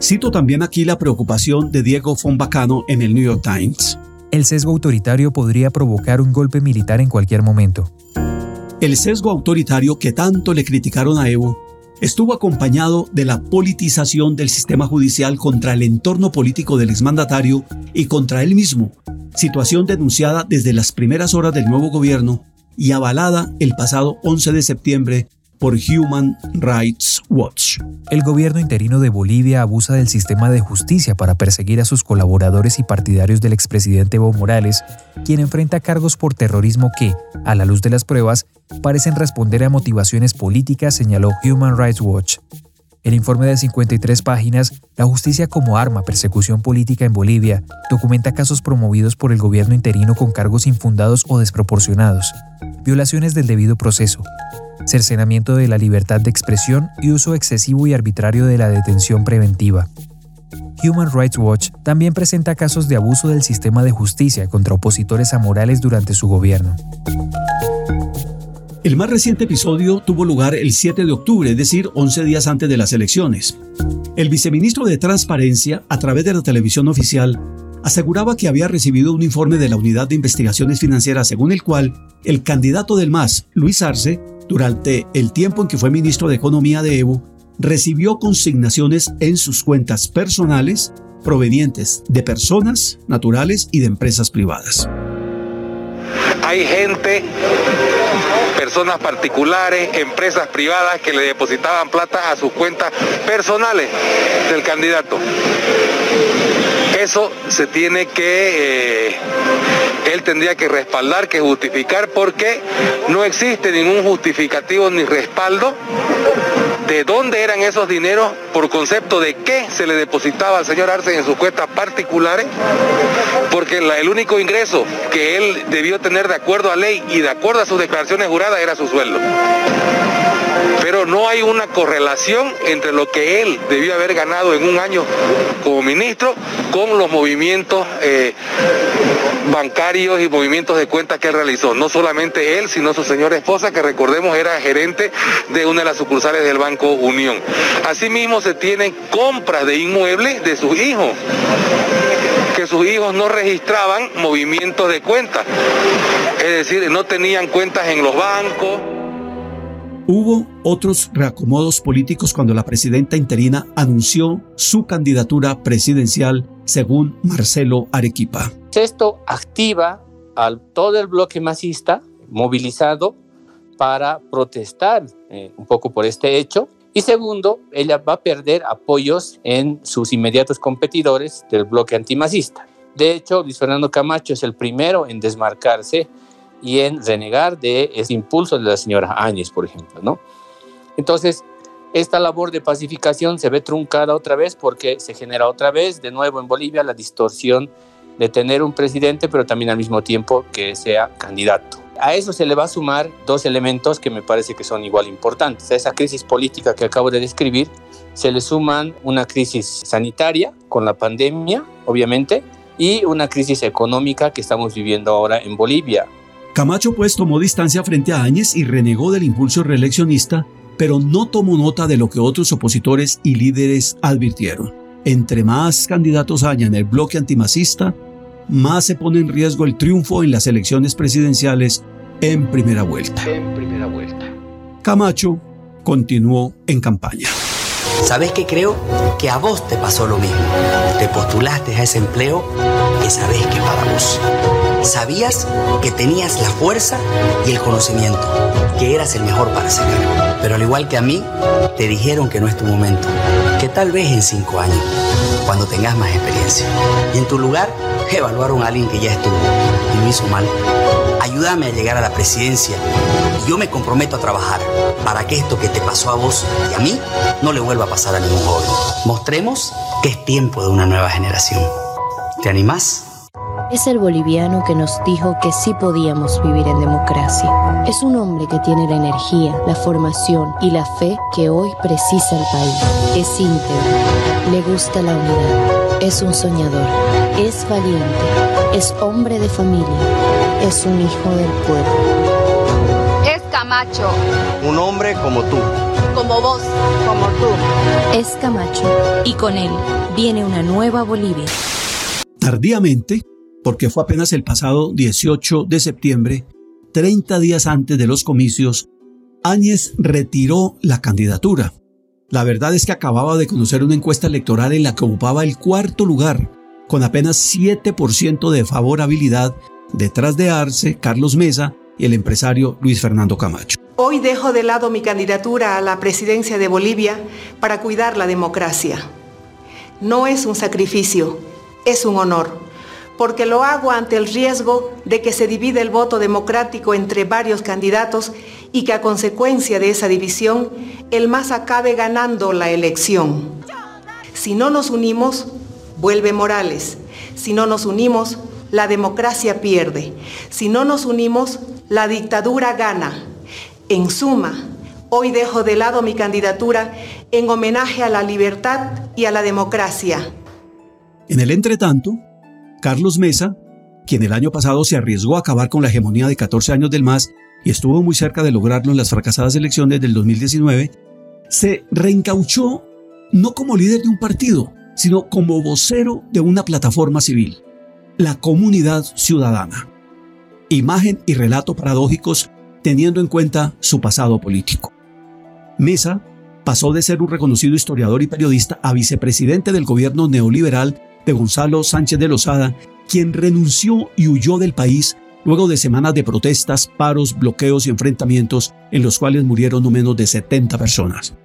Cito también aquí la preocupación de Diego Fombacano en el New York Times el sesgo autoritario podría provocar un golpe militar en cualquier momento. El sesgo autoritario que tanto le criticaron a Evo estuvo acompañado de la politización del sistema judicial contra el entorno político del exmandatario y contra él mismo, situación denunciada desde las primeras horas del nuevo gobierno y avalada el pasado 11 de septiembre por Human Rights Watch. El gobierno interino de Bolivia abusa del sistema de justicia para perseguir a sus colaboradores y partidarios del expresidente Evo Morales, quien enfrenta cargos por terrorismo que, a la luz de las pruebas, parecen responder a motivaciones políticas, señaló Human Rights Watch. El informe de 53 páginas, La justicia como arma, persecución política en Bolivia, documenta casos promovidos por el gobierno interino con cargos infundados o desproporcionados, violaciones del debido proceso, cercenamiento de la libertad de expresión y uso excesivo y arbitrario de la detención preventiva. Human Rights Watch también presenta casos de abuso del sistema de justicia contra opositores a Morales durante su gobierno. El más reciente episodio tuvo lugar el 7 de octubre, es decir, 11 días antes de las elecciones. El viceministro de Transparencia, a través de la televisión oficial, aseguraba que había recibido un informe de la Unidad de Investigaciones Financieras según el cual el candidato del MAS, Luis Arce, durante el tiempo en que fue ministro de Economía de Evo, recibió consignaciones en sus cuentas personales provenientes de personas naturales y de empresas privadas. Hay gente, personas particulares, empresas privadas que le depositaban plata a sus cuentas personales del candidato. Eso se tiene que, eh, él tendría que respaldar, que justificar, porque no existe ningún justificativo ni respaldo de dónde eran esos dineros por concepto de qué se le depositaba al señor Arce en sus cuentas particulares, porque el único ingreso que él debió tener de acuerdo a ley y de acuerdo a sus declaraciones juradas era su sueldo. Pero no hay una correlación entre lo que él debió haber ganado en un año como ministro con los movimientos eh, bancarios y movimientos de cuentas que él realizó. No solamente él, sino su señora esposa, que recordemos era gerente de una de las sucursales del Banco Unión. Asimismo se tienen compras de inmuebles de sus hijos que sus hijos no registraban movimientos de cuentas, es decir, no tenían cuentas en los bancos. Hubo otros reacomodos políticos cuando la presidenta interina anunció su candidatura presidencial, según Marcelo Arequipa. Esto activa a todo el bloque masista movilizado para protestar eh, un poco por este hecho. Y segundo, ella va a perder apoyos en sus inmediatos competidores del bloque antimacista. De hecho, Luis Fernando Camacho es el primero en desmarcarse y en renegar de ese impulso de la señora Áñez, por ejemplo, ¿no? Entonces, esta labor de pacificación se ve truncada otra vez porque se genera otra vez, de nuevo en Bolivia, la distorsión de tener un presidente, pero también al mismo tiempo que sea candidato. A eso se le va a sumar dos elementos que me parece que son igual importantes. A esa crisis política que acabo de describir, se le suman una crisis sanitaria con la pandemia, obviamente, y una crisis económica que estamos viviendo ahora en Bolivia. Camacho pues tomó distancia frente a Áñez y renegó del impulso reeleccionista, pero no tomó nota de lo que otros opositores y líderes advirtieron. Entre más candidatos haya en el bloque antimacista, más se pone en riesgo el triunfo en las elecciones presidenciales en primera vuelta. En primera vuelta. Camacho continuó en campaña. ¿Sabes qué creo? Que a vos te pasó lo mismo. Te postulaste a ese empleo que sabés que para vos. Sabías que tenías la fuerza y el conocimiento, que eras el mejor para ese cargo. Pero al igual que a mí, te dijeron que no es tu momento, que tal vez en cinco años, cuando tengas más experiencia. Y en tu lugar, evaluaron a alguien que ya estuvo y lo hizo mal. Ayúdame a llegar a la presidencia y yo me comprometo a trabajar para que esto que te pasó a vos y a mí no le vuelva a pasar a ningún joven. Mostremos que es tiempo de una nueva generación. ¿Te animás? Es el boliviano que nos dijo que sí podíamos vivir en democracia. Es un hombre que tiene la energía, la formación y la fe que hoy precisa el país. Es íntegro, le gusta la unidad, es un soñador, es valiente, es hombre de familia, es un hijo del pueblo. Es Camacho. Un hombre como tú. Como vos. Como tú. Es Camacho y con él viene una nueva Bolivia. Tardíamente, porque fue apenas el pasado 18 de septiembre, 30 días antes de los comicios, Áñez retiró la candidatura. La verdad es que acababa de conocer una encuesta electoral en la que ocupaba el cuarto lugar, con apenas 7% de favorabilidad, detrás de Arce, Carlos Mesa y el empresario Luis Fernando Camacho. Hoy dejo de lado mi candidatura a la presidencia de Bolivia para cuidar la democracia. No es un sacrificio, es un honor, porque lo hago ante el riesgo de que se divida el voto democrático entre varios candidatos y que a consecuencia de esa división el MAS acabe ganando la elección. Si no nos unimos, vuelve Morales. Si no nos unimos, la democracia pierde. Si no nos unimos, la dictadura gana. En suma, hoy dejo de lado mi candidatura en homenaje a la libertad y a la democracia. En el entretanto, Carlos Mesa, quien el año pasado se arriesgó a acabar con la hegemonía de 14 años del MAS y estuvo muy cerca de lograrlo en las fracasadas elecciones del 2019, se reencauchó no como líder de un partido, sino como vocero de una plataforma civil, la comunidad ciudadana. Imagen y relato paradójicos teniendo en cuenta su pasado político. Mesa pasó de ser un reconocido historiador y periodista a vicepresidente del gobierno neoliberal de Gonzalo Sánchez de Lozada, quien renunció y huyó del país luego de semanas de protestas, paros, bloqueos y enfrentamientos en los cuales murieron no menos de 70 personas.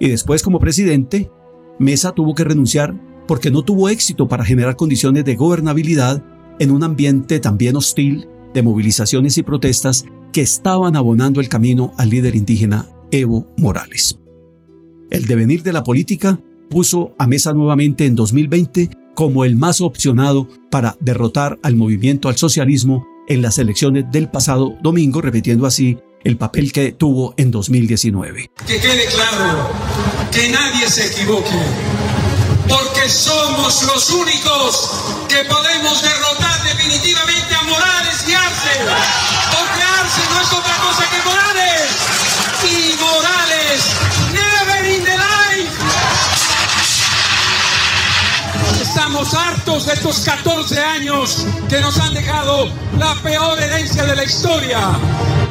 Y después como presidente, Mesa tuvo que renunciar porque no tuvo éxito para generar condiciones de gobernabilidad en un ambiente también hostil de movilizaciones y protestas que estaban abonando el camino al líder indígena Evo Morales. El devenir de la política puso a Mesa nuevamente en 2020 como el más opcionado para derrotar al movimiento al socialismo en las elecciones del pasado domingo, repitiendo así el papel que tuvo en 2019. Que quede claro, que nadie se equivoque, porque somos los únicos que podemos derrotar definitivamente a Morales y Arce, porque Arce no es otra cosa que Morales, y Morales, Estamos hartos de estos 14 años que nos han dejado la peor herencia de la historia,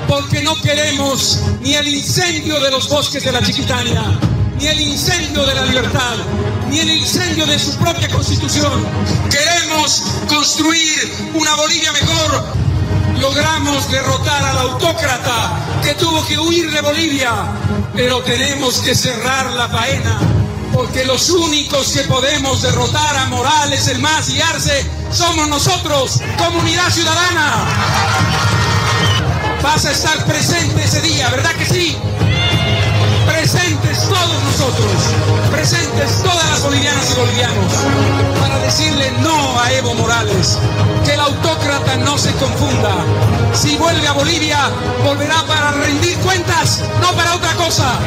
porque no queremos ni el incendio de los bosques de la Chiquitania, ni el incendio de la libertad, ni el incendio de su propia constitución. Queremos construir una Bolivia mejor. Logramos derrotar al autócrata que tuvo que huir de Bolivia, pero tenemos que cerrar la faena porque los únicos que podemos derrotar a Morales, el MAS y Arce somos nosotros, comunidad ciudadana. Vas a estar presente ese día, ¿verdad que sí? Presentes todos nosotros, presentes todas las bolivianas y bolivianos, para decirle no a Evo Morales, que el autócrata no se confunda. Si vuelve a Bolivia, volverá para rendir cuentas, no para otra cosa.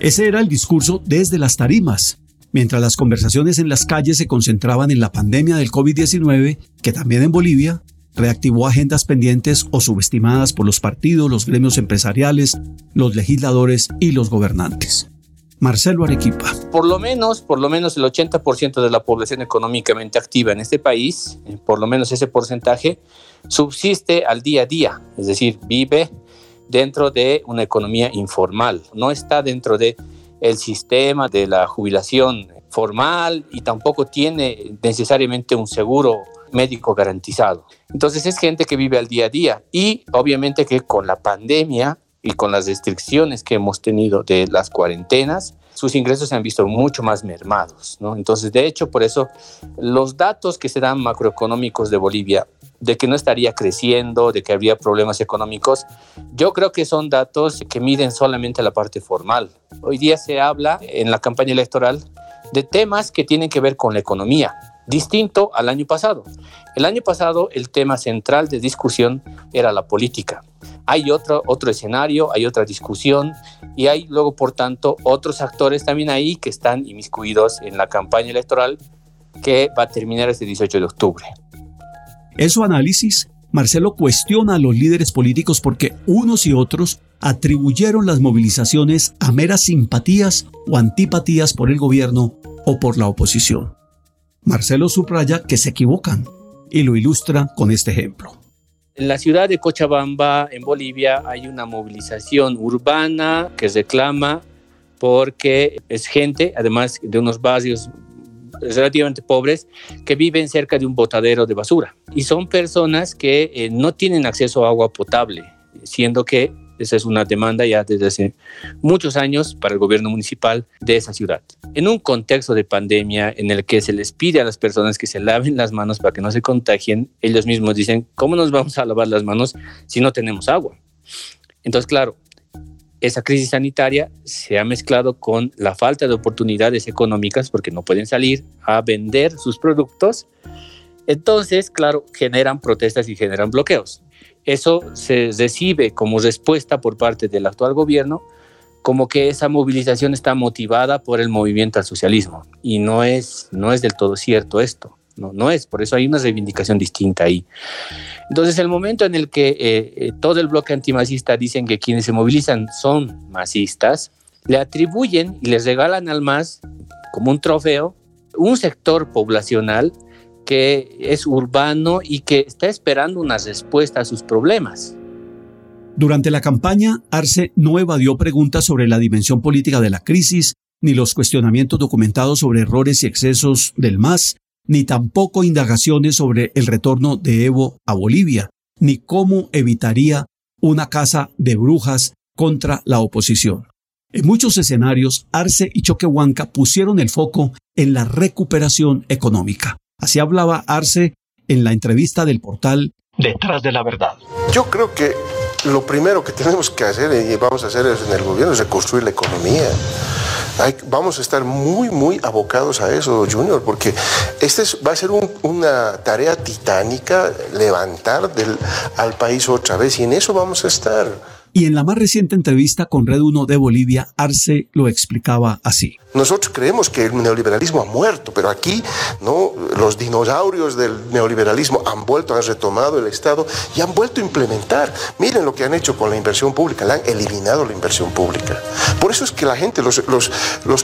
Ese era el discurso desde las tarimas, mientras las conversaciones en las calles se concentraban en la pandemia del COVID-19, que también en Bolivia reactivó agendas pendientes o subestimadas por los partidos, los gremios empresariales, los legisladores y los gobernantes. Marcelo Arequipa. Por lo menos, por lo menos el 80% de la población económicamente activa en este país, eh, por lo menos ese porcentaje, subsiste al día a día, es decir, vive dentro de una economía informal, no está dentro de el sistema de la jubilación formal y tampoco tiene necesariamente un seguro médico garantizado. Entonces es gente que vive al día a día y obviamente que con la pandemia y con las restricciones que hemos tenido de las cuarentenas, sus ingresos se han visto mucho más mermados. ¿no? Entonces, de hecho, por eso los datos que se dan macroeconómicos de Bolivia, de que no estaría creciendo, de que habría problemas económicos, yo creo que son datos que miden solamente la parte formal. Hoy día se habla en la campaña electoral de temas que tienen que ver con la economía, distinto al año pasado. El año pasado el tema central de discusión era la política. Hay otro, otro escenario, hay otra discusión y hay luego, por tanto, otros actores también ahí que están inmiscuidos en la campaña electoral que va a terminar este 18 de octubre. En su análisis, Marcelo cuestiona a los líderes políticos porque unos y otros atribuyeron las movilizaciones a meras simpatías o antipatías por el gobierno o por la oposición. Marcelo subraya que se equivocan y lo ilustra con este ejemplo. En la ciudad de Cochabamba, en Bolivia, hay una movilización urbana que reclama porque es gente, además de unos barrios relativamente pobres, que viven cerca de un botadero de basura. Y son personas que eh, no tienen acceso a agua potable, siendo que esa es una demanda ya desde hace muchos años para el gobierno municipal de esa ciudad. En un contexto de pandemia en el que se les pide a las personas que se laven las manos para que no se contagien, ellos mismos dicen, ¿cómo nos vamos a lavar las manos si no tenemos agua? Entonces, claro, esa crisis sanitaria se ha mezclado con la falta de oportunidades económicas porque no pueden salir a vender sus productos. Entonces, claro, generan protestas y generan bloqueos. Eso se recibe como respuesta por parte del actual gobierno como que esa movilización está motivada por el movimiento al socialismo y no es, no es del todo cierto esto. No, no es, por eso hay una reivindicación distinta ahí. Entonces, el momento en el que eh, eh, todo el bloque antimacista dicen que quienes se movilizan son masistas, le atribuyen y les regalan al MAS como un trofeo un sector poblacional que es urbano y que está esperando una respuesta a sus problemas. Durante la campaña, Arce no evadió preguntas sobre la dimensión política de la crisis, ni los cuestionamientos documentados sobre errores y excesos del MAS, ni tampoco indagaciones sobre el retorno de Evo a Bolivia, ni cómo evitaría una casa de brujas contra la oposición. En muchos escenarios, Arce y Choquehuanca pusieron el foco en la recuperación económica. Así hablaba Arce en la entrevista del portal Detrás de la Verdad. Yo creo que lo primero que tenemos que hacer y vamos a hacer en el gobierno es reconstruir la economía. Vamos a estar muy, muy abocados a eso, Junior, porque este va a ser una tarea titánica levantar al país otra vez y en eso vamos a estar. Y en la más reciente entrevista con Red 1 de Bolivia, Arce lo explicaba así. Nosotros creemos que el neoliberalismo ha muerto, pero aquí ¿no? los dinosaurios del neoliberalismo han vuelto, han retomado el Estado y han vuelto a implementar. Miren lo que han hecho con la inversión pública, le han eliminado la inversión pública. Por eso es que la gente, los,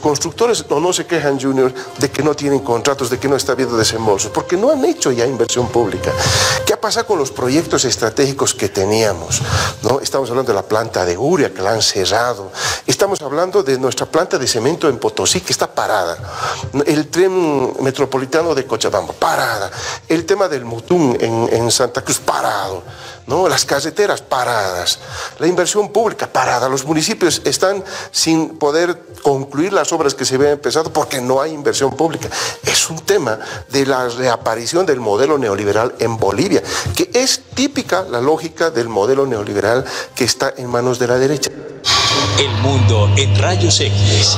constructores no, no se quejan, Junior, de que no tienen contratos, de que no está habiendo desembolsos, porque no han hecho ya inversión pública. ¿Qué ha pasado con los proyectos estratégicos que teníamos? ¿no? Estamos hablando de la planta de Uria, que la han cerrado. Estamos hablando de nuestra planta de cemento en Potosí, que está parada. El tren metropolitano de Cochabamba, parada. El tema del Mutún en, en Santa Cruz, parado. ¿no? Las carreteras paradas, la inversión pública parada, los municipios están sin poder concluir las obras que se habían empezado porque no hay inversión pública. Es un tema de la reaparición del modelo neoliberal en Bolivia, que es típica la lógica del modelo neoliberal que está en manos de la derecha. El mundo en rayos X.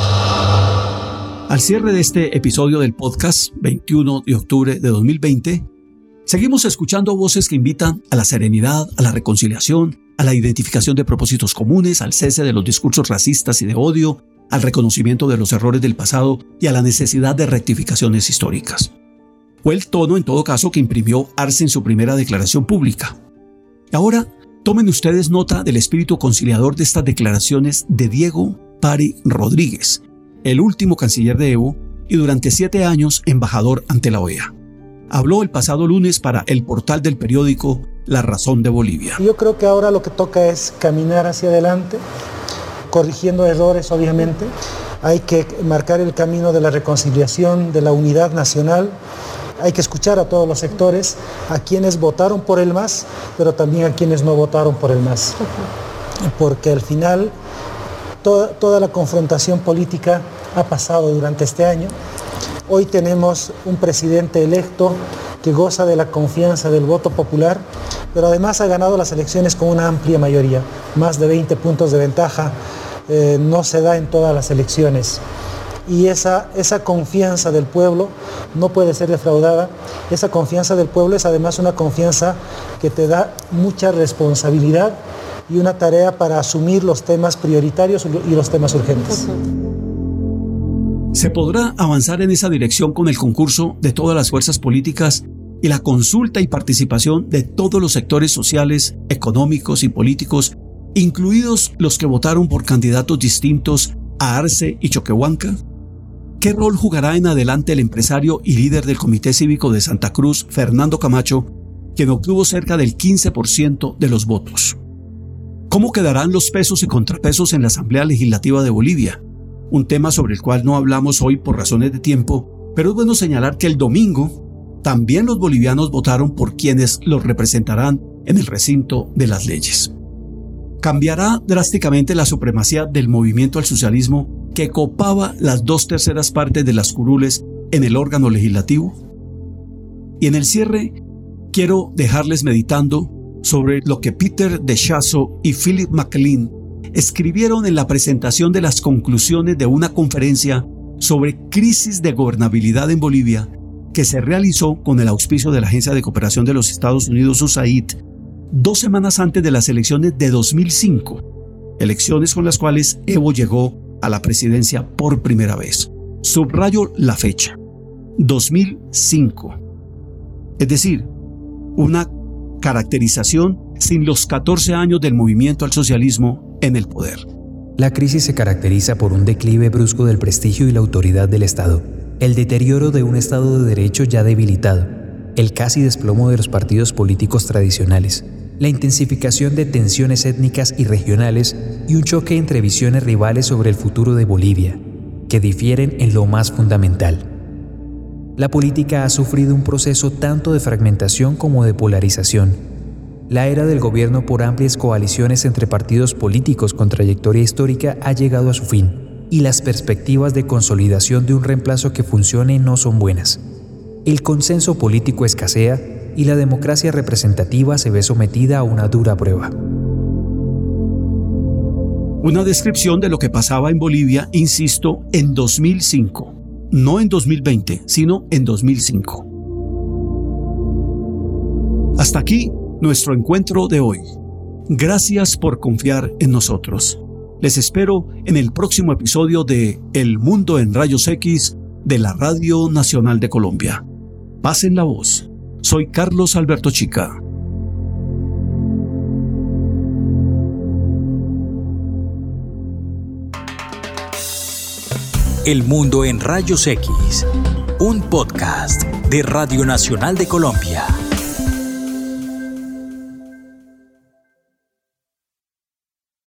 Al cierre de este episodio del podcast, 21 de octubre de 2020, Seguimos escuchando voces que invitan a la serenidad, a la reconciliación, a la identificación de propósitos comunes, al cese de los discursos racistas y de odio, al reconocimiento de los errores del pasado y a la necesidad de rectificaciones históricas. Fue el tono, en todo caso, que imprimió Arce en su primera declaración pública. Ahora, tomen ustedes nota del espíritu conciliador de estas declaraciones de Diego Pari Rodríguez, el último canciller de Evo y durante siete años embajador ante la OEA. Habló el pasado lunes para el portal del periódico La Razón de Bolivia. Yo creo que ahora lo que toca es caminar hacia adelante, corrigiendo errores obviamente. Hay que marcar el camino de la reconciliación, de la unidad nacional. Hay que escuchar a todos los sectores, a quienes votaron por el MAS, pero también a quienes no votaron por el MAS. Porque al final toda, la confrontación política ha pasado durante este año. Hoy tenemos un presidente electo que goza de la confianza del voto popular, pero además ha ganado las elecciones con una amplia mayoría, más de 20 puntos de ventaja, eh, no se da en todas las elecciones. Y esa, esa confianza del pueblo no puede ser defraudada. Esa confianza del pueblo es además una confianza que te da mucha responsabilidad y una tarea para asumir los temas prioritarios y los temas urgentes. ¿Se podrá avanzar en esa dirección con el concurso de todas las fuerzas políticas y la consulta y participación de todos los sectores sociales, económicos y políticos, incluidos los que votaron por candidatos distintos a Arce y Choquehuanca? ¿Qué rol jugará en adelante el empresario y líder del Comité Cívico de Santa Cruz, Fernando Camacho, quien obtuvo cerca del 15% de los votos? ¿Cómo quedarán los pesos y contrapesos en la Asamblea Legislativa de Bolivia? un tema sobre el cual no hablamos hoy por razones de tiempo, pero es bueno señalar que el domingo también los bolivianos votaron por quienes los representarán en el recinto de las leyes. ¿Cambiará drásticamente la supremacía del movimiento al socialismo que copaba las dos terceras partes de las curules en el órgano legislativo? Y en el cierre, quiero dejarles meditando sobre lo que Peter de Chasso y Philip MacLean escribieron en la presentación de las conclusiones de una conferencia sobre crisis de gobernabilidad en Bolivia que se realizó con el auspicio de la Agencia de Cooperación de los Estados Unidos USAID dos semanas antes de las elecciones de 2005, elecciones con las cuales Evo llegó a la presidencia por primera vez. Subrayo la fecha, 2005. Es decir, una caracterización sin los 14 años del movimiento al socialismo en el poder. La crisis se caracteriza por un declive brusco del prestigio y la autoridad del Estado, el deterioro de un Estado de Derecho ya debilitado, el casi desplomo de los partidos políticos tradicionales, la intensificación de tensiones étnicas y regionales y un choque entre visiones rivales sobre el futuro de Bolivia, que difieren en lo más fundamental. La política ha sufrido un proceso tanto de fragmentación como de polarización, la era del gobierno por amplias coaliciones entre partidos políticos con trayectoria histórica ha llegado a su fin, y las perspectivas de consolidación de un reemplazo que funcione no son buenas. El consenso político escasea y la democracia representativa se ve sometida a una dura prueba. Una descripción de lo que pasaba en Bolivia, insisto, en 2005. No en 2020, sino en 2005. Hasta aquí nuestro encuentro de hoy. Gracias por confiar en nosotros. Les espero en el próximo episodio de El Mundo en Rayos X de la Radio Nacional de Colombia. Pasen la voz. Soy Carlos Alberto Chica. El Mundo en Rayos X, un podcast de Radio Nacional de Colombia.